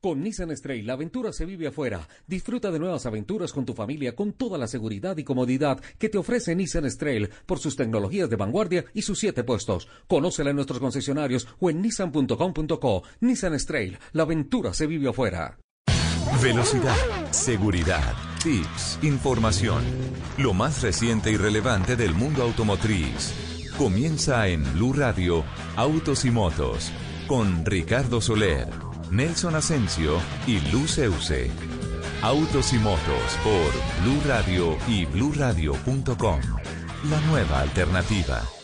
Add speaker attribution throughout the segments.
Speaker 1: Con Nissan Stray, la aventura se vive afuera. Disfruta de nuevas aventuras con tu familia con toda la seguridad y comodidad que te ofrece Nissan Stray por sus tecnologías de vanguardia y sus siete puestos. Conócela en nuestros concesionarios o en nissan.com.co. Nissan Stray, la aventura se vive afuera.
Speaker 2: Velocidad, seguridad, tips, información. Lo más reciente y relevante del mundo automotriz. Comienza en Blue Radio, Autos y Motos, con Ricardo Soler Nelson Asensio y Luz Euse. Autos y motos por Blue Radio y bluradio.com. La nueva alternativa.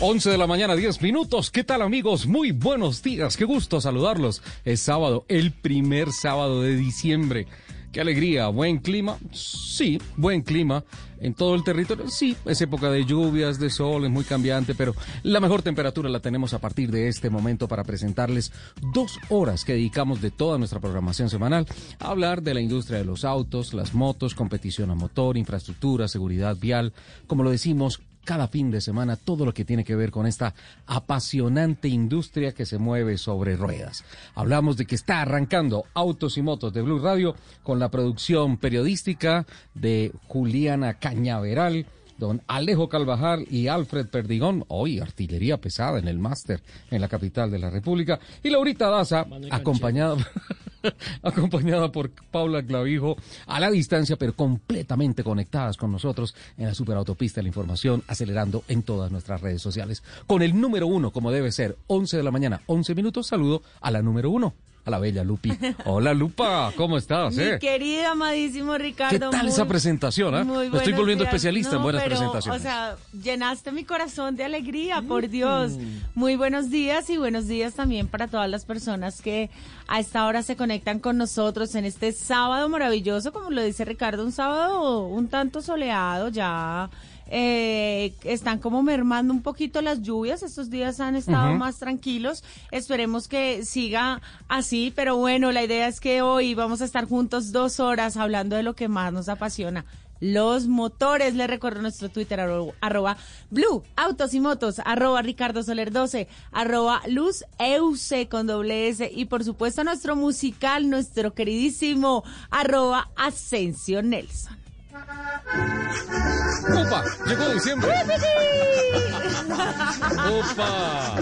Speaker 3: 11 de la mañana, 10 minutos. ¿Qué tal amigos? Muy buenos días. Qué gusto saludarlos. Es sábado, el primer sábado de diciembre. Qué alegría. Buen clima. Sí, buen clima. En todo el territorio, sí, es época de lluvias, de sol, es muy cambiante, pero la mejor temperatura la tenemos a partir de este momento para presentarles dos horas que dedicamos de toda nuestra programación semanal a hablar de la industria de los autos, las motos, competición a motor, infraestructura, seguridad vial, como lo decimos, cada fin de semana todo lo que tiene que ver con esta apasionante industria que se mueve sobre ruedas. Hablamos de que está arrancando Autos y Motos de Blue Radio con la producción periodística de Juliana Cañaveral don Alejo Calvajar y Alfred Perdigón, hoy artillería pesada en el máster en la capital de la República, y Laurita Daza, acompañada, acompañada por Paula Clavijo, a la distancia, pero completamente conectadas con nosotros en la superautopista de la información, acelerando en todas nuestras redes sociales. Con el número uno, como debe ser, 11 de la mañana, 11 minutos, saludo a la número uno a la bella Lupi. Hola Lupa, ¿cómo estás?
Speaker 4: Mi
Speaker 3: eh?
Speaker 4: querido, amadísimo Ricardo.
Speaker 3: ¿Qué tal esa presentación? Eh? Me estoy volviendo especialista en buenas presentaciones.
Speaker 4: O sea, llenaste mi corazón de alegría, por Dios. Muy buenos días y buenos días también para todas las personas que a esta hora se conectan con nosotros en este sábado maravilloso, como lo dice Ricardo, un sábado un tanto soleado ya eh, están como mermando un poquito las lluvias, estos días han estado más tranquilos, esperemos que siga así, pero bueno, la idea es que hoy vamos a estar juntos dos horas hablando de lo que más nos apasiona, los motores. Les recuerdo nuestro Twitter, arroba, Blue, Autos y Motos, arroba Ricardo Soler 12, arroba Luz Euse con doble S y por supuesto nuestro musical, nuestro queridísimo, arroba Asensio Nelson.
Speaker 3: ¡Opa! Llegó diciembre. ¡Opa!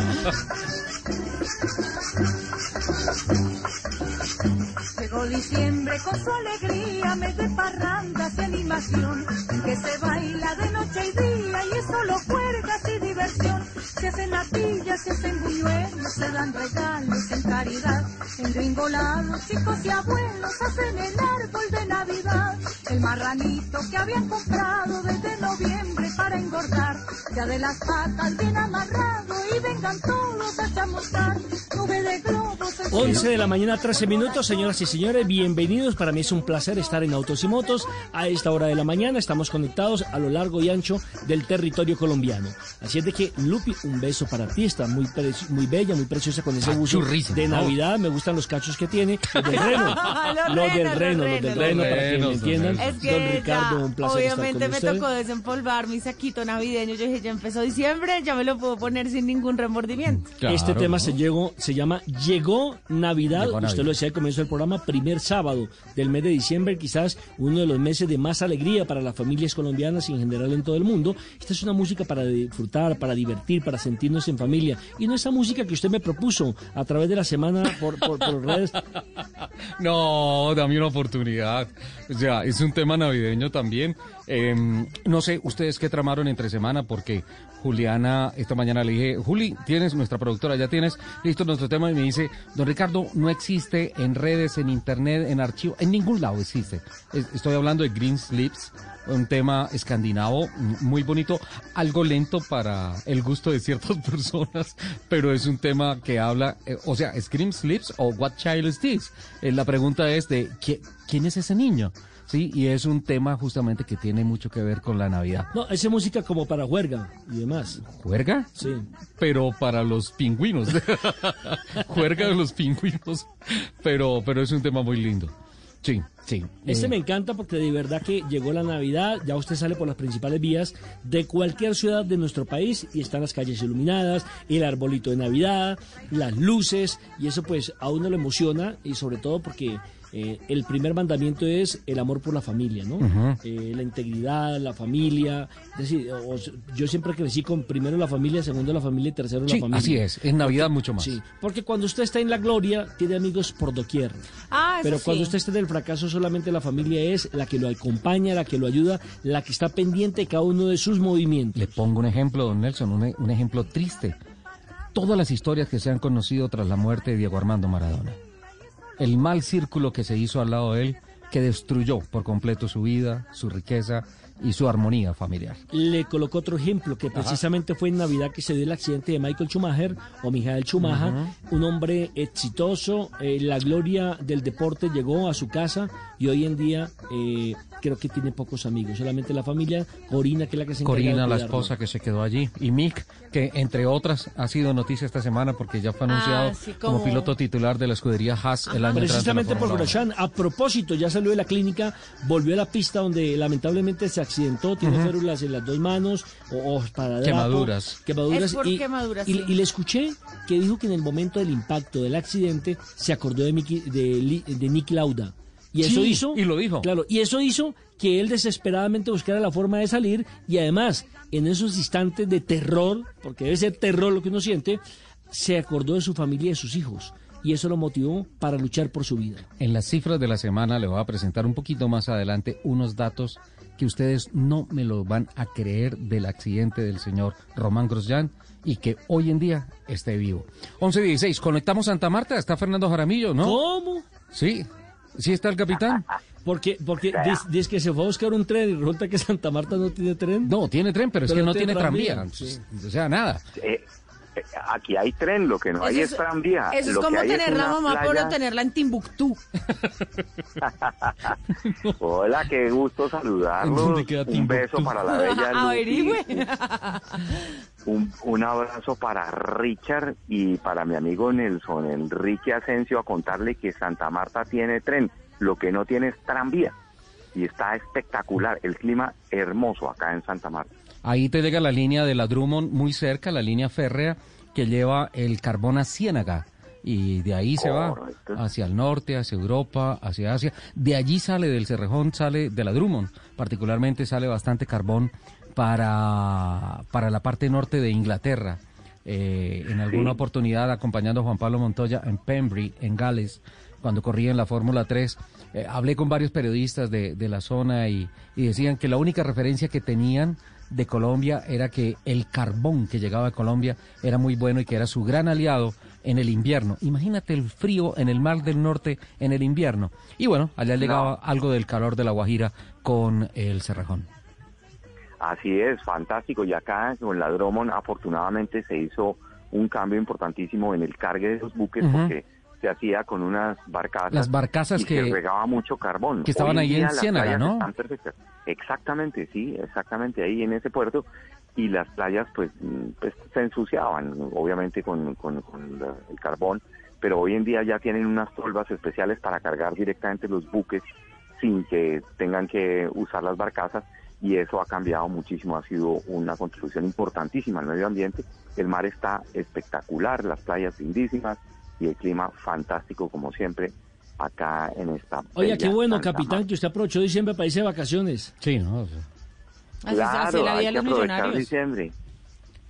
Speaker 5: Llegó diciembre con su alegría, mes de parrandas y animación, que se baila de noche y día y es solo cuerdas y diversión. Se hacen natillas, se hacen buñuelos, se dan regalos en caridad. En gringolados, chicos y abuelos hacen el árbol de Navidad. El marranito que habían comprado desde noviembre para engordar, ya de las patas bien amarrado y vengan todos a chamuscar. Nube de globos.
Speaker 6: 11 de la mañana, 13 minutos, señoras y señores, bienvenidos. Para mí es un placer estar en Autos y Motos. A esta hora de la mañana estamos conectados a lo largo y ancho del territorio colombiano. Así es de que, Lupi, un beso para ti. Está muy, muy bella, muy preciosa con ese buzo de Navidad. Me gustan los cachos que tiene. Los del reno. los del reno, los del reno, para que me entiendan.
Speaker 4: Don Ricardo, un placer Obviamente estar con me tocó desempolvar mi saquito navideño. Yo dije, ya empezó diciembre, ya me lo puedo poner sin ningún remordimiento.
Speaker 6: este tema se, llegó, se llama Llegó Navidad. Usted lo decía al comienzo del programa, primer sábado del mes de diciembre, quizás uno de los meses de más alegría para las familias colombianas y en general en todo el mundo. Esta es una música para disfrutar, para divertir, para sentirnos en familia. Y no esa música que usted me propuso a través de la semana por, por, redes.
Speaker 3: No, dame una oportunidad. O sea, es un tema navideño también. Em, no sé, ustedes qué tramaron entre semana, porque Juliana, esta mañana le dije, Juli, tienes, nuestra productora, ya tienes listo nuestro tema, y me dice, don Ricardo, no existe en redes, en internet, en archivo, en ningún lado existe. Estoy hablando de Green Slips, un tema escandinavo muy bonito, algo lento para el gusto de ciertas personas, pero es un tema que habla, eh, o sea, Scream Slips o What Child is This? Eh, la pregunta es de, ¿quién es ese niño? Sí, y es un tema justamente que tiene mucho que ver con la Navidad.
Speaker 6: No, esa música como para juerga y demás.
Speaker 3: ¿Juerga?
Speaker 6: Sí.
Speaker 3: Pero para los pingüinos. juerga de los pingüinos. Pero, pero es un tema muy lindo. Sí, sí.
Speaker 6: Este
Speaker 3: Eh,
Speaker 6: me encanta porque de verdad que llegó la Navidad, ya usted sale por las principales vías de cualquier ciudad de nuestro país y están las calles iluminadas, el arbolito de Navidad, las luces y eso pues a uno lo emociona y sobre todo porque eh, el primer mandamiento es el amor por la familia, ¿no? Eh, la integridad, la familia, es decir, o- yo siempre crecí con primero la familia, segundo la familia y tercero la familia.
Speaker 3: así es. En Navidad mucho más.
Speaker 6: Sí, porque cuando usted está en la gloria, tiene amigos por doquier.
Speaker 4: Ah, eso
Speaker 6: Pero cuando usted está en el fracaso, solamente la familia es la que lo acompaña, la que lo ayuda, la que está pendiente de cada uno de sus movimientos.
Speaker 3: Le pongo un ejemplo, don Nelson, un, un ejemplo triste. Todas las historias que se han conocido tras la muerte de Diego Armando Maradona. El mal círculo que se hizo al lado de él, que destruyó por completo su vida, su riqueza y su armonía familiar.
Speaker 6: Le colocó otro ejemplo, que precisamente fue en Navidad que se dio el accidente de Michael Schumacher, o Michael Schumacher, un hombre exitoso, eh, la gloria del deporte llegó a su casa y hoy en día eh, creo que tiene pocos amigos, solamente la familia, Corina, que es la que se encarga de
Speaker 3: Corina, la
Speaker 6: cuidarlo.
Speaker 3: esposa que se quedó allí, y Mick, que entre otras ha sido noticia esta semana porque ya fue
Speaker 4: Ah,
Speaker 3: anunciado
Speaker 4: sí,
Speaker 3: como...
Speaker 4: como-
Speaker 3: piloto titular de la escudería Haas el año la
Speaker 6: Precisamente por. Grosjean, a propósito, ya salió de la clínica, volvió a la pista donde lamentablemente se accidentó, tiene férulas en las dos manos, o, o esparadrapo,
Speaker 3: Quemaduras.
Speaker 6: quemaduras
Speaker 4: Es por
Speaker 6: y,
Speaker 4: quemaduras,
Speaker 6: y-
Speaker 4: sí.
Speaker 6: y le escuché que dijo que en el momento del impacto del accidente se acordó de, Miki- de, Li- de Nick Lauda. Y eso
Speaker 3: Sí,
Speaker 6: hizo.
Speaker 3: y lo dijo.
Speaker 6: Claro, y eso hizo que él desesperadamente buscara la forma de salir y además, en esos instantes de terror, porque debe ser terror lo que uno siente, se acordó de su familia y de sus hijos. Y eso lo motivó para luchar por su vida.
Speaker 3: En las cifras de la semana le voy a presentar un poquito más adelante unos datos que ustedes no me lo van a creer del accidente del señor Román Grosjean y que hoy en día esté vivo. 11.16, conectamos Santa Marta, está Fernando Jaramillo, ¿no?
Speaker 6: ¿Cómo?
Speaker 3: Sí, sí está el capitán.
Speaker 6: Porque, porque dice que se fue a buscar un tren y resulta que Santa Marta no tiene tren.
Speaker 3: No, tiene tren, pero es que no
Speaker 6: tiene
Speaker 3: tiene tranvía.
Speaker 6: tranvía,
Speaker 3: O sea, nada.
Speaker 7: Eh, aquí hay tren, lo que no hay es, tranvía.
Speaker 4: eso es
Speaker 7: Lo
Speaker 4: como tener la mamá, pero
Speaker 7: playa-
Speaker 4: tenerla en Timbuktu.
Speaker 7: Hola, qué gusto
Speaker 3: ¿En
Speaker 7: saludarlos.
Speaker 3: dónde queda
Speaker 7: Un beso para la bella. Un, un abrazo para Richard y para mi amigo Nelson Enrique Asensio a contarle que Santa Marta tiene tren, lo que no tiene es tranvía. Y está espectacular, el clima hermoso acá en Santa Marta.
Speaker 3: Ahí te llega la línea de la Drummond muy cerca, la línea férrea que lleva el carbón a Ciénaga. Y de ahí se va hacia el norte, hacia Europa, hacia Asia. De allí sale, del Cerrejón, sale de la Drummond. Particularmente sale bastante carbón para, para la parte norte de Inglaterra. Eh, en alguna
Speaker 7: Sí.
Speaker 3: oportunidad acompañando a Juan Pablo Montoya en Pembrey, en Gales, cuando corría en la Fórmula 3, eh, hablé con varios periodistas de, de la zona y, y decían que la única referencia que tenían de Colombia era que el carbón que llegaba a Colombia era muy bueno y que era su gran aliado en el invierno. Imagínate el frío en el Mar del Norte en el invierno. Y bueno, allá llegaba algo del calor de la Guajira con el Cerrejón.
Speaker 7: Así es, fantástico. Y acá con la Drummond afortunadamente se hizo un cambio importantísimo en el cargue de los buques porque se hacía con unas barcazas.
Speaker 3: Las barcazas
Speaker 7: y
Speaker 3: que-
Speaker 7: se regaba mucho carbón.
Speaker 3: que estaban ahí en Ciénaga, ¿no?
Speaker 7: Están perfectas. Exactamente, sí, exactamente ahí en ese puerto. Y las playas pues, mm, pues se ensuciaban, obviamente con, con- con la- el carbón, pero hoy en día ya tienen unas tolvas especiales para cargar directamente los buques sin que tengan que usar las barcazas y eso ha cambiado muchísimo, ha sido una contribución importantísima al medio ambiente. El mar está espectacular, las playas lindísimas y el clima fantástico como siempre acá en esta.
Speaker 6: Oiga, qué bueno,
Speaker 7: Santa
Speaker 6: capitán,
Speaker 7: Marta.
Speaker 6: que usted aprovechó diciembre para irse de vacaciones.
Speaker 3: Sí, ¿no?
Speaker 4: Así,
Speaker 7: Claro,
Speaker 4: así la vida
Speaker 7: hay
Speaker 4: de
Speaker 7: que
Speaker 4: los
Speaker 7: aprovechar
Speaker 4: millonarios.
Speaker 7: diciembre.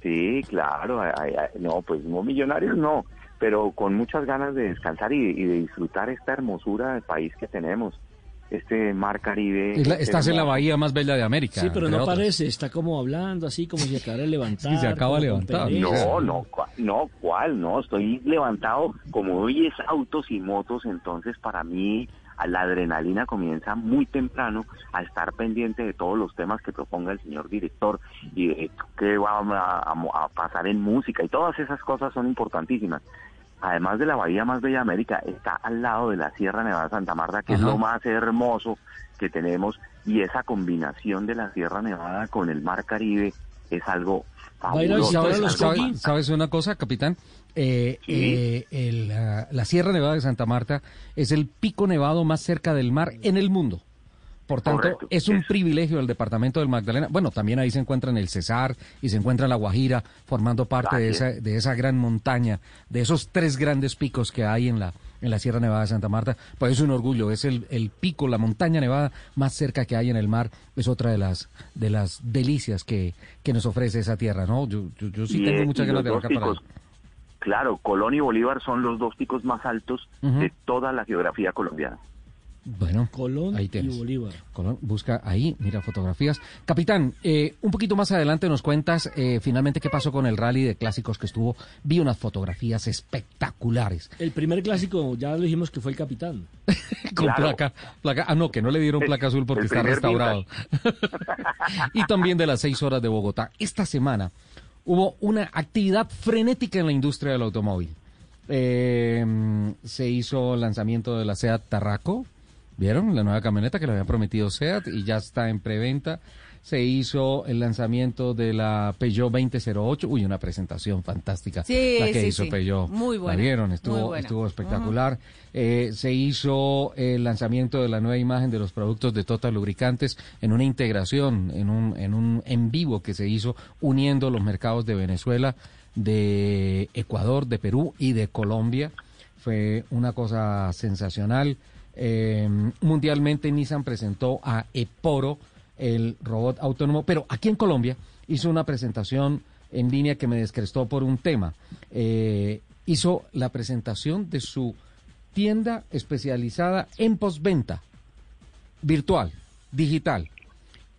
Speaker 7: Sí, claro, hay- hay- no, pues no millonarios no, pero con muchas ganas de descansar y, y de disfrutar esta hermosura del país que tenemos, este mar Caribe.
Speaker 3: Es la-
Speaker 7: este
Speaker 3: estás en la bahía más bella de América.
Speaker 6: Sí, pero no
Speaker 3: otras.
Speaker 6: parece, está como hablando así, como si acabara de levantar.
Speaker 3: Sí, se acaba de levantar.
Speaker 7: No, no, cua- no, ¿cuál? No, estoy levantado, como hoy es autos y motos, entonces para mí a la adrenalina comienza muy temprano a estar pendiente de todos los temas que proponga el señor director y de qué va a, a- a pasar en música y todas esas cosas son importantísimas. Además de la bahía más bella de América, está al lado de la Sierra Nevada de Santa Marta, que es lo más hermoso que tenemos, y esa combinación de la Sierra Nevada con el Mar Caribe es algo fabuloso.
Speaker 3: ¿Sabes, ¿Sabes una cosa, capitán? Eh, eh, la, la Sierra Nevada de Santa Marta es el pico nevado más cerca del mar en el mundo. Por tanto, es un privilegio del departamento del Magdalena. Bueno, también ahí se encuentran el Cesar y se encuentra la Guajira, formando parte de esa, de esa gran montaña, de esos tres grandes picos que hay en la, en la Sierra Nevada de Santa Marta. Pues es un orgullo, es el, el pico, la montaña nevada más cerca que hay en el mar. Es otra de las, de las delicias que, que nos ofrece esa tierra, ¿no? Yo, yo, sí tengo muchas ganas de viajar para
Speaker 7: Claro, Colón y Bolívar son los dos picos más altos de toda la geografía colombiana.
Speaker 3: Bueno,
Speaker 6: Colón ahí y Bolívar.
Speaker 3: Colón, busca ahí, mira fotografías. Capitán, eh, un poquito más adelante nos cuentas eh, finalmente qué pasó con el rally de clásicos que estuvo. Vi unas fotografías espectaculares.
Speaker 6: El primer clásico, ya lo dijimos que fue el capitán.
Speaker 3: con placa, placa. Ah, no, que no le dieron placa azul porque está restaurado. y también de las seis horas de Bogotá. Esta semana hubo una actividad frenética en la industria del automóvil. Eh, se hizo el lanzamiento de la SEAT Tarraco, ¿Vieron? La nueva camioneta que le había prometido SEAT y ya está en preventa. Se hizo el lanzamiento de la Peugeot 2008. Uy, una presentación fantástica
Speaker 4: sí,
Speaker 3: la que
Speaker 4: sí,
Speaker 3: hizo
Speaker 4: sí.
Speaker 3: Peugeot.
Speaker 4: Muy buena.
Speaker 3: ¿La vieron? Estuvo, estuvo espectacular. eh, se hizo el lanzamiento de la nueva imagen de los productos de Total Lubricantes en una integración, en un, en un en vivo que se hizo uniendo los mercados de Venezuela, de Ecuador, de Perú y de Colombia. Fue una cosa sensacional. Eh, mundialmente Nissan presentó a Eporo, el robot autónomo, pero aquí en Colombia hizo una presentación en línea que me descrestó por un tema. Eh, hizo la presentación de su tienda especializada en postventa, virtual, digital,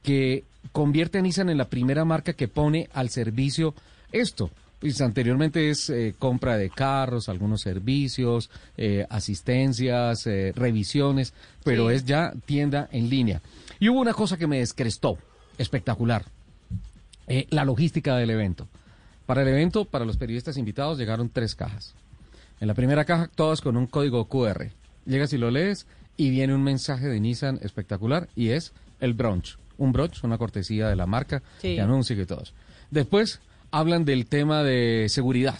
Speaker 3: que convierte a Nissan en la primera marca que pone al servicio esto, pues anteriormente es eh, compra de carros, algunos servicios, eh, asistencias, eh, revisiones, pero
Speaker 4: Sí.
Speaker 3: es ya tienda en línea. Y hubo una cosa que me descrestó, espectacular, la logística del evento. Para el evento, para los periodistas invitados, llegaron tres cajas. En la primera caja, todas con un código QR. Llegas y lo lees y viene un mensaje de Nissan espectacular y es el brunch. Un brunch, una cortesía de la marca
Speaker 4: Sí.
Speaker 3: que anuncia y todos. Después hablan del tema de seguridad,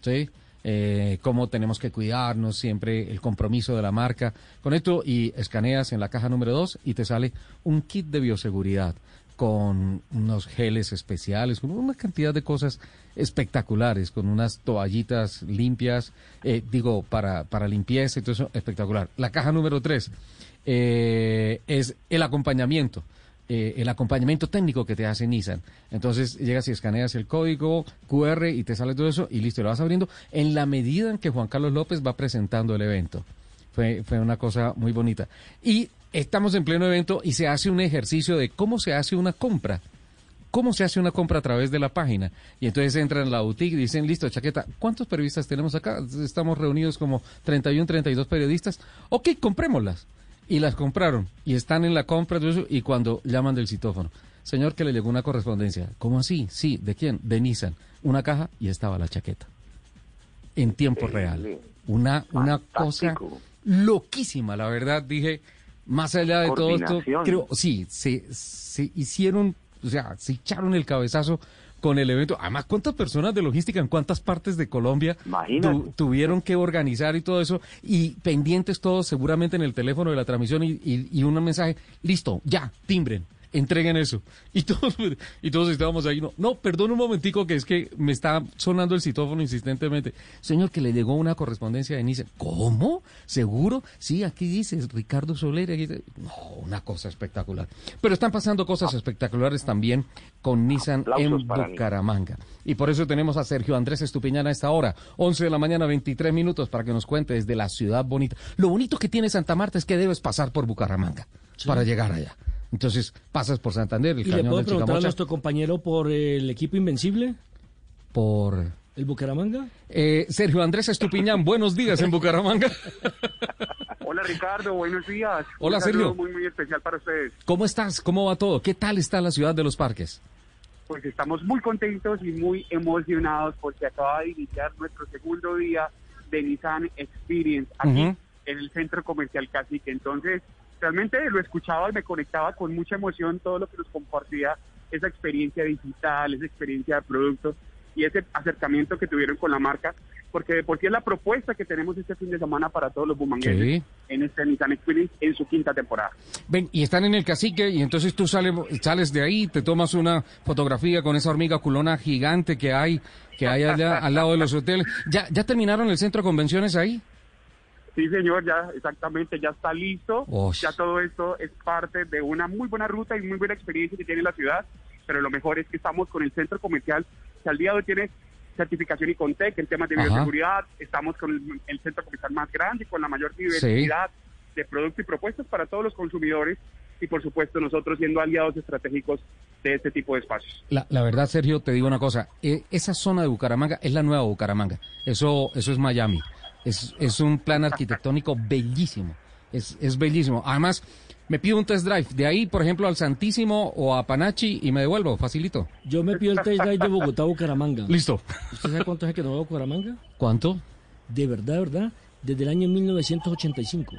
Speaker 3: ¿sí? Eh, cómo tenemos que cuidarnos, siempre el compromiso de la marca. Con esto y escaneas en la caja número 2 y te sale un kit de bioseguridad con unos geles especiales, con una cantidad de cosas espectaculares, con unas toallitas limpias, eh, digo, para, para limpieza eso, espectacular. La caja número 3 es el acompañamiento eh, el acompañamiento técnico que te hace Nissan. Entonces llegas y escaneas el código QR y te sale todo eso y listo, lo vas abriendo en la medida en que Juan Carlos López va presentando el evento. Fue, fue una cosa muy bonita. Y estamos en pleno evento y se hace un ejercicio de cómo se hace una compra. ¿Cómo se hace una compra a través de la página? Y entonces entran en la boutique y dicen, listo, chaqueta, ¿cuántos periodistas tenemos acá? Estamos reunidos como 31, 32 periodistas. Ok, comprémoslas y las compraron y están en la compra de eso y cuando llaman del citófono, señor que le llegó una correspondencia, ¿cómo así? Sí, ¿de quién? De Nissan, una caja y estaba la chaqueta en tiempo real. Una una cosa loquísima, la verdad, dije, más allá de todo esto, creo, sí, se, se hicieron, o sea, se echaron el cabezazo con el evento. Además, ¿cuántas personas de logística en cuántas partes de Colombia tu- tuvieron que organizar y todo eso? Y pendientes todos seguramente en el teléfono de la transmisión y, y, y un mensaje, listo, ya, timbren. Entreguen eso. Y todos, y todos estábamos ahí. No, no, perdón un momentico que es que me está sonando el citófono insistentemente. Señor, que le llegó una correspondencia de Nissan. ¿Cómo? ¿Seguro? Sí, aquí dice Ricardo Soler. aquí dice- No, una cosa espectacular. Pero están pasando cosas espectaculares también con Nissan
Speaker 7: Aplausos
Speaker 3: en. Bucaramanga. Y por eso tenemos a Sergio Andrés Estupiñán a esta hora, 11 de la mañana, 23 minutos, para que nos cuente desde la ciudad bonita. Lo bonito que tiene Santa Marta es que debes pasar por Bucaramanga para llegar allá. Entonces pasas por Santander, el
Speaker 6: ¿Y le
Speaker 3: cañón
Speaker 6: puedo
Speaker 3: del
Speaker 6: preguntar a nuestro compañero por el equipo Invencible,
Speaker 3: por...
Speaker 6: el Bucaramanga?
Speaker 3: Eh, Sergio Andrés Estupiñán, buenos días en Bucaramanga.
Speaker 8: Hola Ricardo, buenos días.
Speaker 3: Hola,
Speaker 8: Un
Speaker 3: Sergio.
Speaker 8: Muy, muy especial para ustedes.
Speaker 3: ¿Cómo estás? ¿Cómo va todo? ¿Qué tal está la ciudad de los parques?
Speaker 8: Pues estamos muy contentos y muy emocionados porque acaba de iniciar nuestro segundo día de Nissan Experience aquí en el centro comercial Cacique. Entonces, realmente lo escuchaba y me conectaba con mucha emoción todo lo que nos compartía esa experiencia digital, esa experiencia de producto y ese acercamiento que tuvieron con la marca, porque de por sí es la propuesta que tenemos este fin de semana para todos los bumangueses
Speaker 3: Sí.
Speaker 8: en este Nissan Experience en su quinta temporada.
Speaker 3: Ven, y están en el cacique y entonces tú sales, sales de ahí, te tomas una fotografía con esa hormiga culona gigante que hay, que hay allá al lado de los hoteles. ¿Ya, ya terminaron el centro de convenciones ahí?
Speaker 8: Sí, señor, ya exactamente, ya está listo. Ya todo esto es parte de una muy buena ruta y muy buena experiencia que tiene la ciudad. Pero lo mejor es que estamos con el centro comercial que al día de hoy tiene certificación Icontec en temas de
Speaker 3: Ajá.
Speaker 8: bioseguridad. Estamos con el, el centro comercial más grande, con la mayor diversidad de productos y propuestas para todos los consumidores. Y por supuesto, nosotros siendo aliados estratégicos de este tipo de espacios.
Speaker 3: La, la verdad, Sergio, te digo una cosa. eh, esa zona de Bucaramanga es la nueva Bucaramanga. Eso, eso es Miami. Es, es un plan arquitectónico bellísimo. Es, es bellísimo. Además, me pido un test drive. De ahí, por ejemplo, al Santísimo o a Panachi y me devuelvo. Facilito.
Speaker 6: Yo me pido el test drive de Bogotá a Bucaramanga.
Speaker 3: Listo.
Speaker 6: ¿Usted sabe cuánto hace que no voy a Bucaramanga?
Speaker 3: ¿Cuánto?
Speaker 6: De verdad, verdad, desde el año 1985.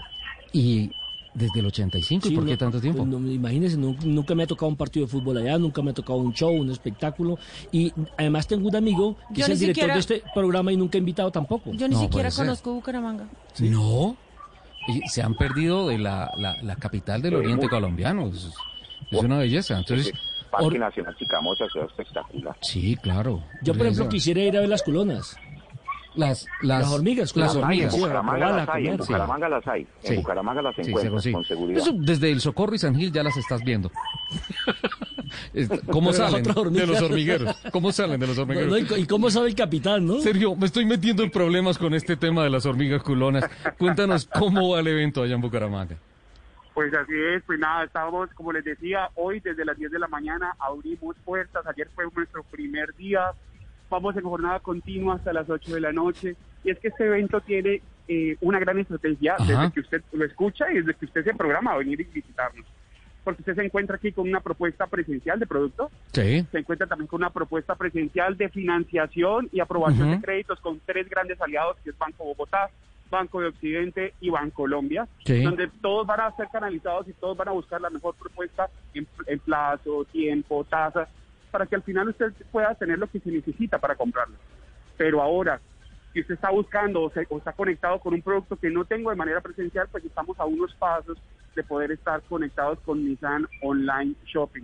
Speaker 3: Y desde el 85. ¿Y por qué
Speaker 6: no,
Speaker 3: tanto tiempo?
Speaker 6: pues no, imagínese, nu- nunca, me ha tocado un partido de fútbol allá, nunca me ha tocado un show, un espectáculo. Y además tengo un amigo que
Speaker 4: Yo
Speaker 6: es el director
Speaker 4: siquiera-
Speaker 6: de este programa y nunca ha invitado tampoco.
Speaker 4: Yo ni
Speaker 3: No,
Speaker 4: siquiera
Speaker 3: ser.
Speaker 4: conozco Bucaramanga.
Speaker 3: No. Y se han perdido de la, la, la capital del oriente colombiano. Es, es una belleza. Entonces,
Speaker 7: Parque
Speaker 3: or-
Speaker 7: Nacional Chicamocha, ciudad espectacular.
Speaker 3: sí, claro.
Speaker 6: Yo, por ejemplo, quisiera ir a ver las colonas.
Speaker 3: Las, las,
Speaker 6: Las hormigas,
Speaker 3: Las
Speaker 7: en
Speaker 3: hormigas.
Speaker 6: Sí,
Speaker 7: Bucaramanga las hay, en. Bucaramanga las hay.
Speaker 3: Sí.
Speaker 7: En Bucaramanga las encuentras con seguridad.
Speaker 3: Eso desde el Socorro y San Gil ya las estás viendo. Es- ¿Cómo
Speaker 6: Pero
Speaker 3: salen de los hormigueros? ¿Cómo salen de los hormigueros?
Speaker 6: no, y cómo sabe el capitán, no?
Speaker 3: Sergio, me estoy metiendo en problemas con este tema de las hormigas culonas. Cuéntanos cómo va el evento allá en Bucaramanga.
Speaker 8: Pues así es, pues nada, estábamos, como les decía, hoy desde las 10 de la mañana abrimos puertas, ayer fue nuestro primer día, vamos en jornada continua hasta las 8 de la noche, y es que este evento tiene eh, una gran estrategia
Speaker 3: Ajá.
Speaker 8: desde que usted lo escucha y desde que usted se programa a venir y visitarnos, porque usted se encuentra aquí con una propuesta presencial de producto,
Speaker 3: Sí.
Speaker 8: se encuentra también con una propuesta presencial de financiación y aprobación de créditos con tres grandes aliados, que es Banco Bogotá, Banco de Occidente y Bancolombia,
Speaker 3: Sí.
Speaker 8: donde todos van a ser canalizados y todos van a buscar la mejor propuesta en, en plazo, tiempo, tasa, para que al final usted pueda tener lo que se necesita para comprarlo. Pero ahora, si usted está buscando o, se- o está conectado con un producto que no tengo de manera presencial, pues estamos a unos pasos de poder estar conectados con Nissan Online Shopping,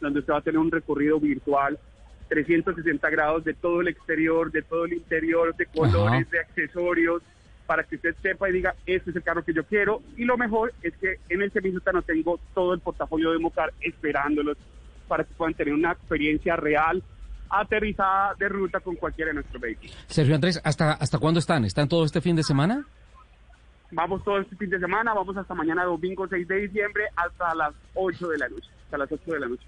Speaker 8: donde usted va a tener un recorrido virtual 360 grados de todo el exterior, de todo el interior, de colores,
Speaker 3: Ajá.
Speaker 8: de accesorios, para que usted sepa y diga, este es el carro que yo quiero. Y lo mejor es que en el servicio no tengo todo el portafolio de Mocar esperándolos para que puedan tener una experiencia real, aterrizada de ruta con cualquiera de nuestros vehículos.
Speaker 3: Sergio Andrés, ¿hasta, ¿hasta cuándo están? ¿Están todo este fin de semana?
Speaker 8: Vamos todo este fin de semana, vamos hasta mañana domingo 6 de diciembre hasta las 8 de la noche, hasta las 8 de la noche.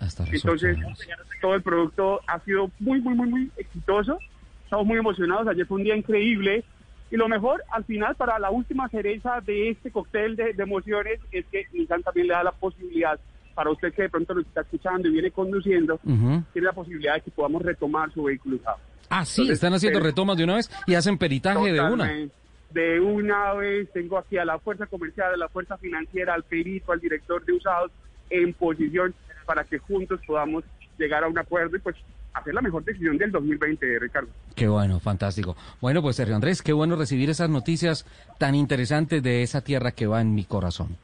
Speaker 3: Hasta las
Speaker 8: Entonces,
Speaker 3: de la noche.
Speaker 8: todo el producto ha sido muy, muy, muy, muy exitoso. Estamos muy emocionados. Ayer fue un día increíble. Y lo mejor, al final, para la última cereza de este cóctel de, de emociones, es que Nissan también le da la posibilidad, para usted que de pronto nos está escuchando y viene conduciendo,
Speaker 3: Ujú.
Speaker 8: tiene la posibilidad de que podamos retomar su vehículo usado.
Speaker 3: Ah, sí,
Speaker 8: Entonces,
Speaker 3: están haciendo
Speaker 8: pero-
Speaker 3: retomas de una vez y hacen peritaje de una.
Speaker 8: De una vez tengo aquí a la fuerza comercial, a la fuerza financiera, al perito, al director de usados en posición para que juntos podamos llegar a un acuerdo y pues hacer la mejor decisión del 2020, Ricardo.
Speaker 3: Qué bueno, fantástico. Bueno, pues Sergio Andrés, qué bueno recibir esas noticias tan interesantes de esa tierra que va en mi corazón.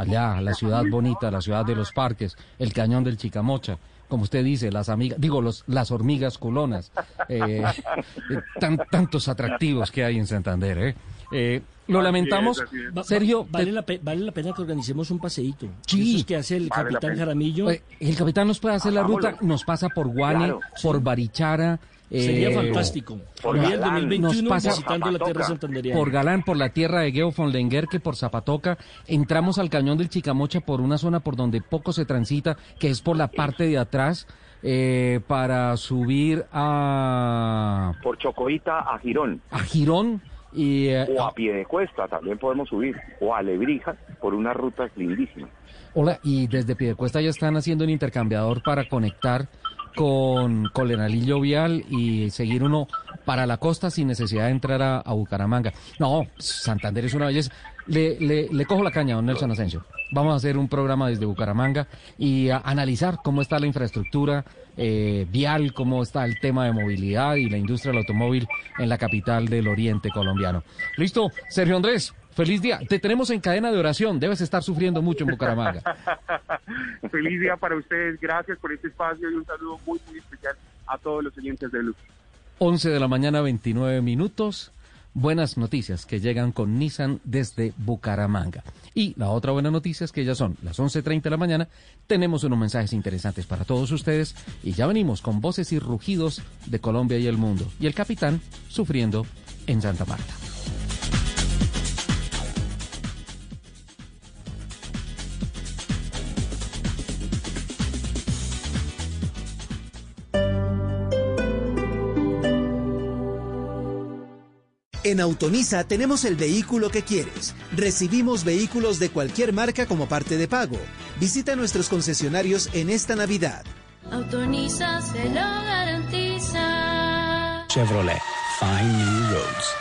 Speaker 3: Allá, la ciudad bonita, la ciudad de los parques, el cañón del Chicamocha, como usted dice, las amigas, digo, los, las hormigas culonas, eh, eh, tan, tantos atractivos que hay en Santander, ¿eh? Eh, lo
Speaker 8: Así
Speaker 3: lamentamos,
Speaker 8: es, así es.
Speaker 6: Va- va-
Speaker 3: Sergio.
Speaker 6: vale,
Speaker 3: te-
Speaker 6: la pe- vale la pena que organicemos un paseíto.
Speaker 3: Sí.
Speaker 6: Que hace el
Speaker 8: Vale
Speaker 6: capitán. Jaramillo.
Speaker 3: Oye, el capitán nos puede hacer la
Speaker 8: Hagámoslo.
Speaker 3: ruta, nos pasa por Guane,
Speaker 7: Claro,
Speaker 3: por Barichara.
Speaker 6: Sería
Speaker 3: eh,
Speaker 6: fantástico.
Speaker 7: por
Speaker 6: Por el
Speaker 7: Galán,
Speaker 6: 2021
Speaker 3: nos pasa-
Speaker 6: visitando la tierra santanderiana.
Speaker 3: por Galán, por la tierra de Geo von Lenguerque, por Zapatoca, entramos al cañón del Chicamocha por una zona por donde poco se transita, que es por la parte de atrás, eh, para subir a,
Speaker 7: Por Chocoita a Girón.
Speaker 3: a Girón, Y, eh,
Speaker 7: O a pie de cuesta también podemos subir. O a Lebrija por unas rutas lindísimas.
Speaker 3: Hola, y desde Piedecuesta ya están haciendo un intercambiador para conectar con Colenalillo Vial y seguir uno para la costa sin necesidad de entrar a, a Bucaramanga. No, Santander es una belleza. Le, le, le cojo la caña, don Nelson Asensio. Vamos a hacer un programa desde Bucaramanga y a analizar cómo está la infraestructura eh, vial, cómo está el tema de movilidad y la industria del automóvil en la capital del oriente colombiano. Listo, Sergio Andrés, feliz día. Te tenemos en cadena de oración. Debes estar sufriendo mucho en Bucaramanga.
Speaker 8: Feliz día para ustedes, gracias por este espacio y un saludo muy, muy especial a todos los oyentes de Luz.
Speaker 3: 11 de la mañana, 29 minutos. Buenas noticias que llegan con Nissan desde Bucaramanga. Y la otra buena noticia es que ya son las 11.30 de la mañana. Tenemos unos mensajes interesantes para todos ustedes y ya venimos con voces y rugidos de Colombia y el mundo. Y el capitán sufriendo en Santa Marta.
Speaker 9: En Autonisa tenemos el vehículo que quieres. Recibimos vehículos de cualquier marca como parte de pago. Visita nuestros concesionarios en esta Navidad.
Speaker 10: Autonisa se lo garantiza.
Speaker 6: Chevrolet, Find New Roads.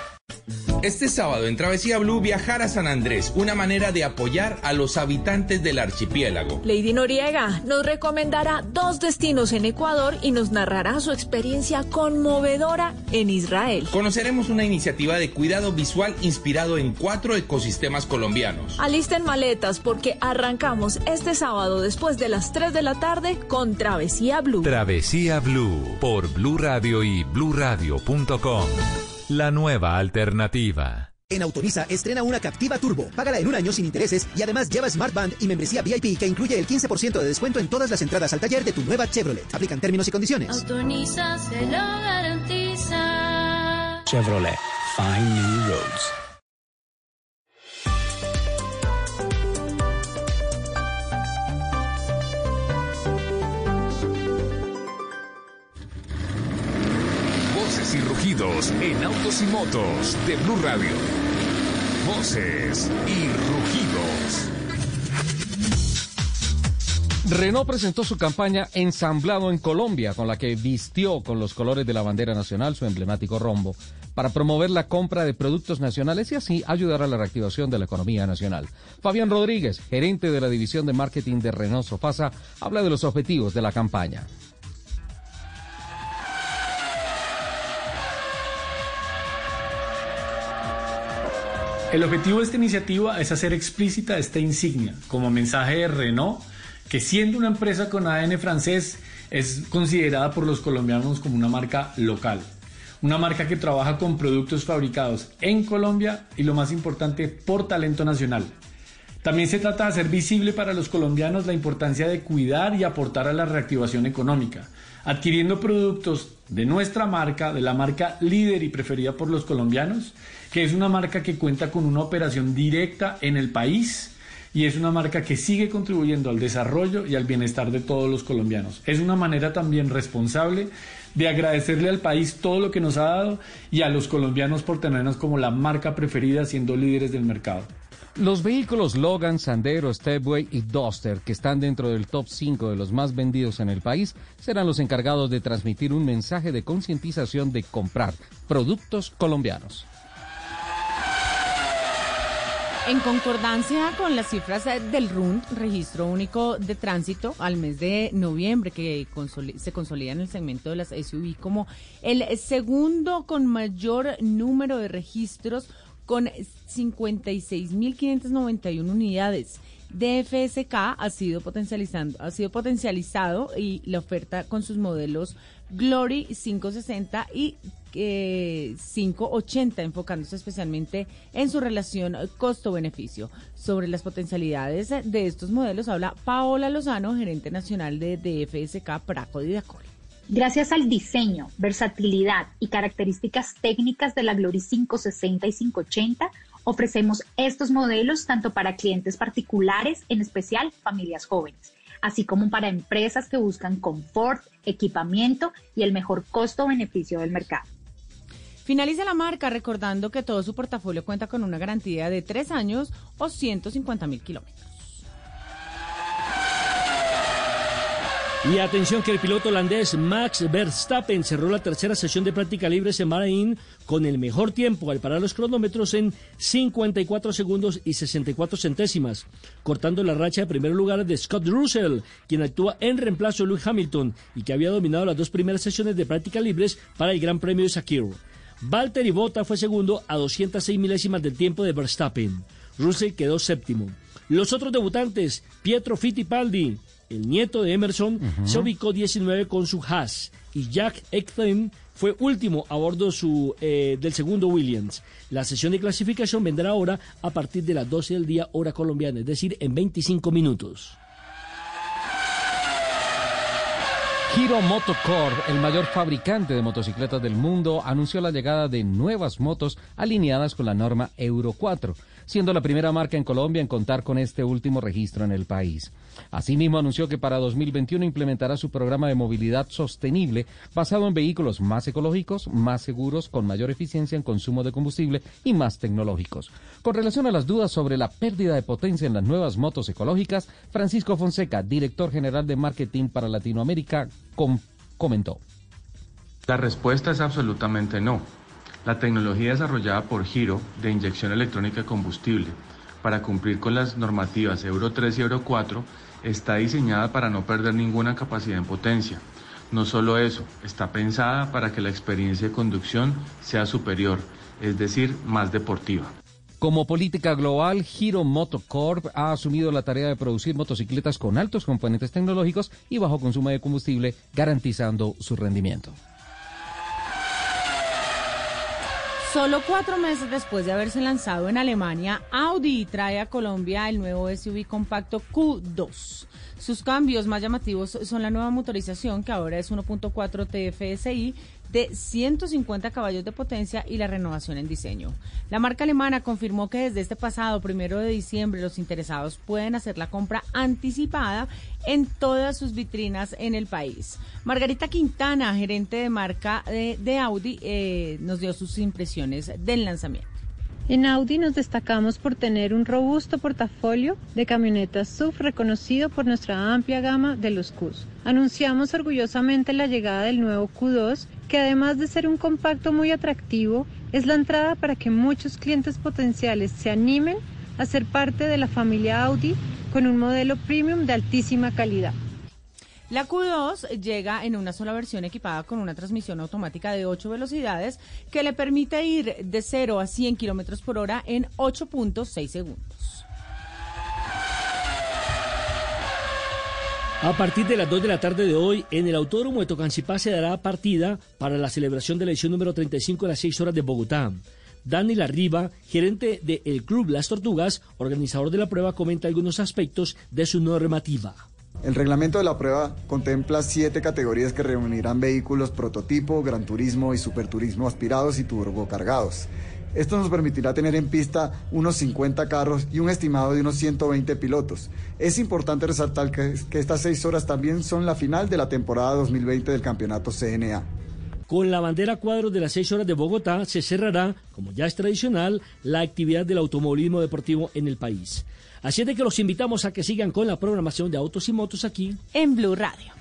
Speaker 11: Este sábado en Travesía Blue viajar a San Andrés, una manera de apoyar a los habitantes del archipiélago.
Speaker 12: Lady Noriega nos recomendará dos destinos en Ecuador y nos narrará su experiencia conmovedora en Israel.
Speaker 11: Conoceremos una iniciativa de cuidado visual inspirado en cuatro ecosistemas colombianos.
Speaker 12: Alisten maletas porque arrancamos este sábado después de las 3 de la tarde con Travesía Blue.
Speaker 2: Travesía Blue por Blue Radio y bluradio.com. La nueva alternativa.
Speaker 9: En Autonisa estrena una Captiva Turbo. Págala en un año sin intereses y además lleva Smart Band y membresía VIP que incluye el 15% de descuento en todas las entradas al taller de tu nueva Chevrolet. Aplican términos y condiciones.
Speaker 10: Autonisa se lo garantiza.
Speaker 6: Chevrolet, Find New Roads.
Speaker 13: Y rugidos en autos y motos de Blue Radio. Voces y rugidos.
Speaker 3: Renault presentó su campaña Ensamblado en Colombia, con la que vistió con los colores de la bandera nacional su emblemático rombo, para promover la compra de productos nacionales y así ayudar a la reactivación de la economía nacional. Fabián Rodríguez, gerente de la división de marketing de Renault Sofasa, habla de los objetivos de la campaña.
Speaker 14: El objetivo de esta iniciativa es hacer explícita esta insignia como mensaje de Renault, que siendo una empresa con ADN francés es considerada por los colombianos como una marca local. Una marca que trabaja con productos fabricados en Colombia y lo más importante, por talento nacional. También se trata de hacer visible para los colombianos la importancia de cuidar y aportar a la reactivación económica, adquiriendo productos de nuestra marca, de la marca líder y preferida por los colombianos, que es una marca que cuenta con una operación directa en el país y es una marca que sigue contribuyendo al desarrollo y al bienestar de todos los colombianos. Es una manera también responsable de agradecerle al país todo lo que nos ha dado y a los colombianos por tenernos como la marca preferida siendo líderes del mercado.
Speaker 3: Los vehículos Logan, Sandero, Stepway y Duster, que están dentro del top 5 de los más vendidos en el país, serán los encargados de transmitir un mensaje de concientización de comprar productos colombianos.
Speaker 4: En concordancia con las cifras del RUN, Registro Único de Tránsito, al mes de noviembre, que se consolida en el segmento de las SUV como el segundo con mayor número de registros, con 56.591 unidades. DFSK ha sido potencializando, ha sido potencializado y la oferta con sus modelos Glory 560 y eh, 580, enfocándose especialmente en su relación costo-beneficio. Sobre las potencialidades de estos modelos habla Paola Lozano, gerente nacional de DFSK Praco Didacol.
Speaker 15: Gracias al diseño, versatilidad y características técnicas de la Glory 560 y 580, ofrecemos estos modelos tanto para clientes particulares, en especial familias jóvenes, así como para empresas que buscan confort, equipamiento y el mejor costo-beneficio del mercado.
Speaker 4: Finaliza la marca recordando que todo su portafolio cuenta con una garantía de tres años o 150 mil kilómetros.
Speaker 6: Y atención que el piloto holandés Max Verstappen cerró la tercera sesión de práctica libre en Bahrein con el mejor tiempo al parar los cronómetros en 54 segundos y 64 centésimas, cortando la racha de primer lugar de Scott Russell, quien actúa en reemplazo de Lewis Hamilton y que había dominado las dos primeras sesiones de práctica libres para el Gran Premio de Sakir. Valtteri Bota fue segundo a 206 milésimas del tiempo de Verstappen. Russell quedó séptimo. Los otros debutantes, Pietro Fittipaldi, el nieto de Emerson, se ubicó 19 con su Haas y Jack Ekten fue último a bordo su, eh, del segundo Williams. La sesión de clasificación vendrá ahora a partir de las 12 del día hora colombiana, es decir, en 25 minutos.
Speaker 3: Hero Motocorp, el mayor fabricante de motocicletas del mundo, anunció la llegada de nuevas motos alineadas con la norma Euro 4 siendo la primera marca en Colombia en contar con este último registro en el país. Asimismo, anunció que para 2021 implementará su programa de movilidad sostenible basado en vehículos más ecológicos, más seguros, con mayor eficiencia en consumo de combustible y más tecnológicos. Con relación a las dudas sobre la pérdida de potencia en las nuevas motos ecológicas, Francisco Fonseca, director general de marketing para Latinoamérica, comentó.
Speaker 16: La respuesta es absolutamente no. La tecnología desarrollada por Giro de inyección electrónica de combustible para cumplir con las normativas Euro 3 y Euro 4 está diseñada para no perder ninguna capacidad en potencia. No solo eso, está pensada para que la experiencia de conducción sea superior, es decir, más deportiva.
Speaker 3: Como política global, Giro Motocorp ha asumido la tarea de producir motocicletas con altos componentes tecnológicos y bajo consumo de combustible, garantizando su rendimiento.
Speaker 4: Solo cuatro meses después de haberse lanzado en Alemania, Audi trae a Colombia el nuevo SUV compacto Q2. Sus cambios más llamativos son la nueva motorización, que ahora es 1.4 TFSI, de 150 caballos de potencia y la renovación en diseño. La marca alemana confirmó que desde este pasado primero de diciembre los interesados pueden hacer la compra anticipada en todas sus vitrinas en el país. Margarita Quintana, gerente de marca de, Audi, eh, nos dio sus impresiones del lanzamiento.
Speaker 17: En Audi nos destacamos por tener un robusto portafolio de camionetas SUV reconocido por nuestra amplia gama de los Qs. Anunciamos orgullosamente la llegada del nuevo Q2, que además de ser un compacto muy atractivo, es la entrada para que muchos clientes potenciales se animen a ser parte de la familia Audi con un modelo premium de altísima calidad.
Speaker 4: La Q2 llega en una sola versión equipada con una transmisión automática de 8 velocidades que le permite ir de 0 a 100 kilómetros por hora en 8.6 segundos.
Speaker 6: A partir de las 2 de la tarde de hoy, en el Autódromo de Tocancipá se dará partida para la celebración de la edición número 35 de las 6 horas de Bogotá. Dani Larriba, gerente del Club Las Tortugas, organizador de la prueba, comenta algunos aspectos de su normativa.
Speaker 18: El reglamento de la prueba contempla siete categorías que reunirán vehículos prototipo, gran turismo y superturismo aspirados y turbocargados. Esto nos permitirá tener en pista unos 50 carros y un estimado de unos 120 pilotos. Es importante resaltar que, estas seis horas también son la final de la temporada 2020 del campeonato CNA.
Speaker 6: Con la bandera cuadros de las seis horas de Bogotá se cerrará, como ya es tradicional, la actividad del automovilismo deportivo en el país. Así es de que los invitamos a que sigan con la programación de Autos y Motos aquí
Speaker 4: en Blue Radio.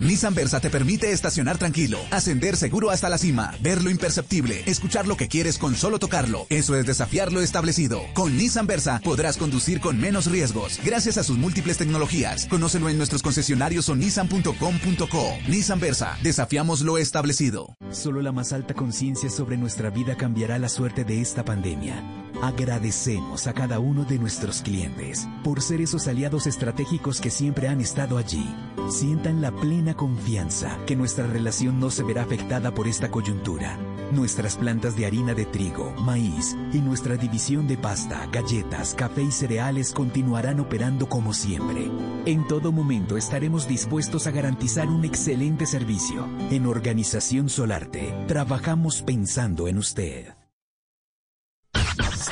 Speaker 19: Nissan Versa te permite estacionar tranquilo, ascender seguro hasta la cima, ver lo imperceptible, escuchar lo que quieres con solo tocarlo. Eso es desafiar lo establecido. Con Nissan Versa podrás conducir con menos riesgos, gracias a sus múltiples tecnologías. Conócelo en nuestros concesionarios o nissan.com.co. Nissan Versa, desafiamos lo establecido.
Speaker 20: Solo la más alta conciencia sobre nuestra vida cambiará la suerte de esta pandemia. Agradecemos a cada uno de nuestros clientes por ser esos aliados estratégicos que siempre han estado allí. Sientan la plena confianza que nuestra relación no se verá afectada por esta coyuntura. Nuestras plantas de harina de trigo, maíz y nuestra división de pasta, galletas, café y cereales continuarán operando como siempre. En todo momento estaremos dispuestos a garantizar un excelente servicio. En Organización Solarte, trabajamos pensando en usted.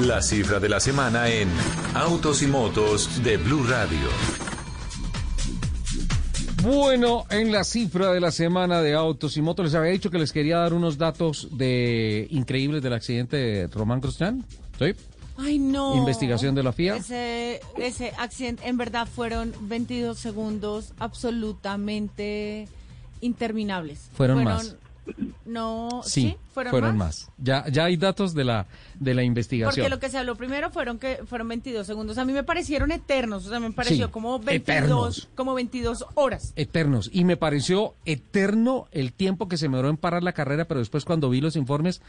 Speaker 2: La cifra de la semana en Autos y Motos de Blue Radio.
Speaker 3: Bueno, en la cifra de la semana de autos y motos les había dicho que les quería dar unos datos de increíbles del accidente de Román Grosjean. ¿Sí?
Speaker 4: Ay, no.
Speaker 3: Investigación de la FIA.
Speaker 4: Ese, ese accidente, en verdad, fueron 22 segundos absolutamente interminables.
Speaker 3: Fueron más.
Speaker 4: No,
Speaker 3: Sí,
Speaker 4: sí, fueron,
Speaker 3: fueron
Speaker 4: más.
Speaker 3: más. Ya, ya hay datos de la, de la investigación.
Speaker 4: Porque lo que se habló primero fueron que fueron 22 segundos. A mí me parecieron eternos, o sea, me pareció
Speaker 3: Sí,
Speaker 4: como 22,
Speaker 3: eternos.
Speaker 4: como 22 horas.
Speaker 3: Eternos. Y me pareció eterno el tiempo que se me duró en parar la carrera, pero después cuando vi los informes,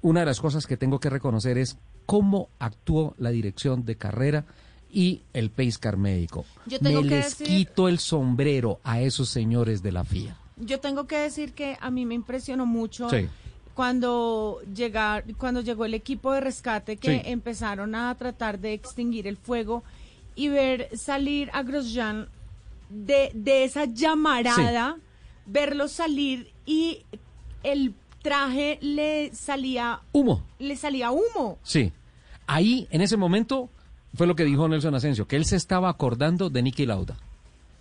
Speaker 3: una de las cosas que tengo que reconocer es cómo actuó la dirección de carrera y el pace car médico.
Speaker 4: Yo tengo
Speaker 3: me
Speaker 4: que
Speaker 3: les
Speaker 4: decir-
Speaker 3: quito el sombrero a esos señores de la FIA.
Speaker 4: Yo tengo que decir que a mí me impresionó mucho
Speaker 3: Sí.
Speaker 4: cuando llegar, cuando llegó el equipo de rescate que
Speaker 3: Sí.
Speaker 4: empezaron a tratar de extinguir el fuego y ver salir a Grosjean de, de esa llamarada, verlo salir y el traje le salía
Speaker 3: Humo.
Speaker 4: le salía humo.
Speaker 3: Sí. Ahí, en ese momento, fue lo que dijo Nelson Asensio, que él se estaba acordando de Nicky Lauda.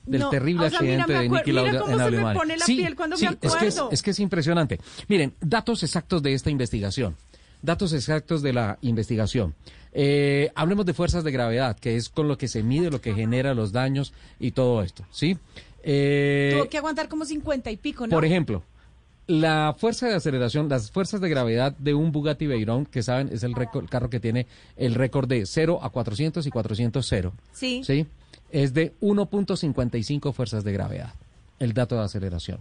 Speaker 3: Del
Speaker 4: No,
Speaker 3: terrible
Speaker 4: o sea, mira,
Speaker 3: accidente de
Speaker 4: mira
Speaker 3: Lauda en
Speaker 4: se me
Speaker 3: Alemania.
Speaker 4: pone la
Speaker 3: sí,
Speaker 4: piel cuando
Speaker 3: sí,
Speaker 4: me
Speaker 3: es que es,
Speaker 4: acuerdo.
Speaker 3: es que es impresionante. Miren, datos exactos de esta investigación. Datos exactos de la investigación. Eh, hablemos de fuerzas de gravedad, que es con lo que se mide, lo que genera los daños y todo esto, ¿sí? Eh,
Speaker 4: Tuvo que aguantar como 50 y pico, ¿no?
Speaker 3: por ejemplo, la fuerza de aceleración, las fuerzas de gravedad de un Bugatti Veyron, que saben, es el, récord- el carro que tiene el récord de 0 a 400 y 400 0.
Speaker 4: Sí.
Speaker 3: ¿sí? Es de 1.55 fuerzas de gravedad, el dato de aceleración.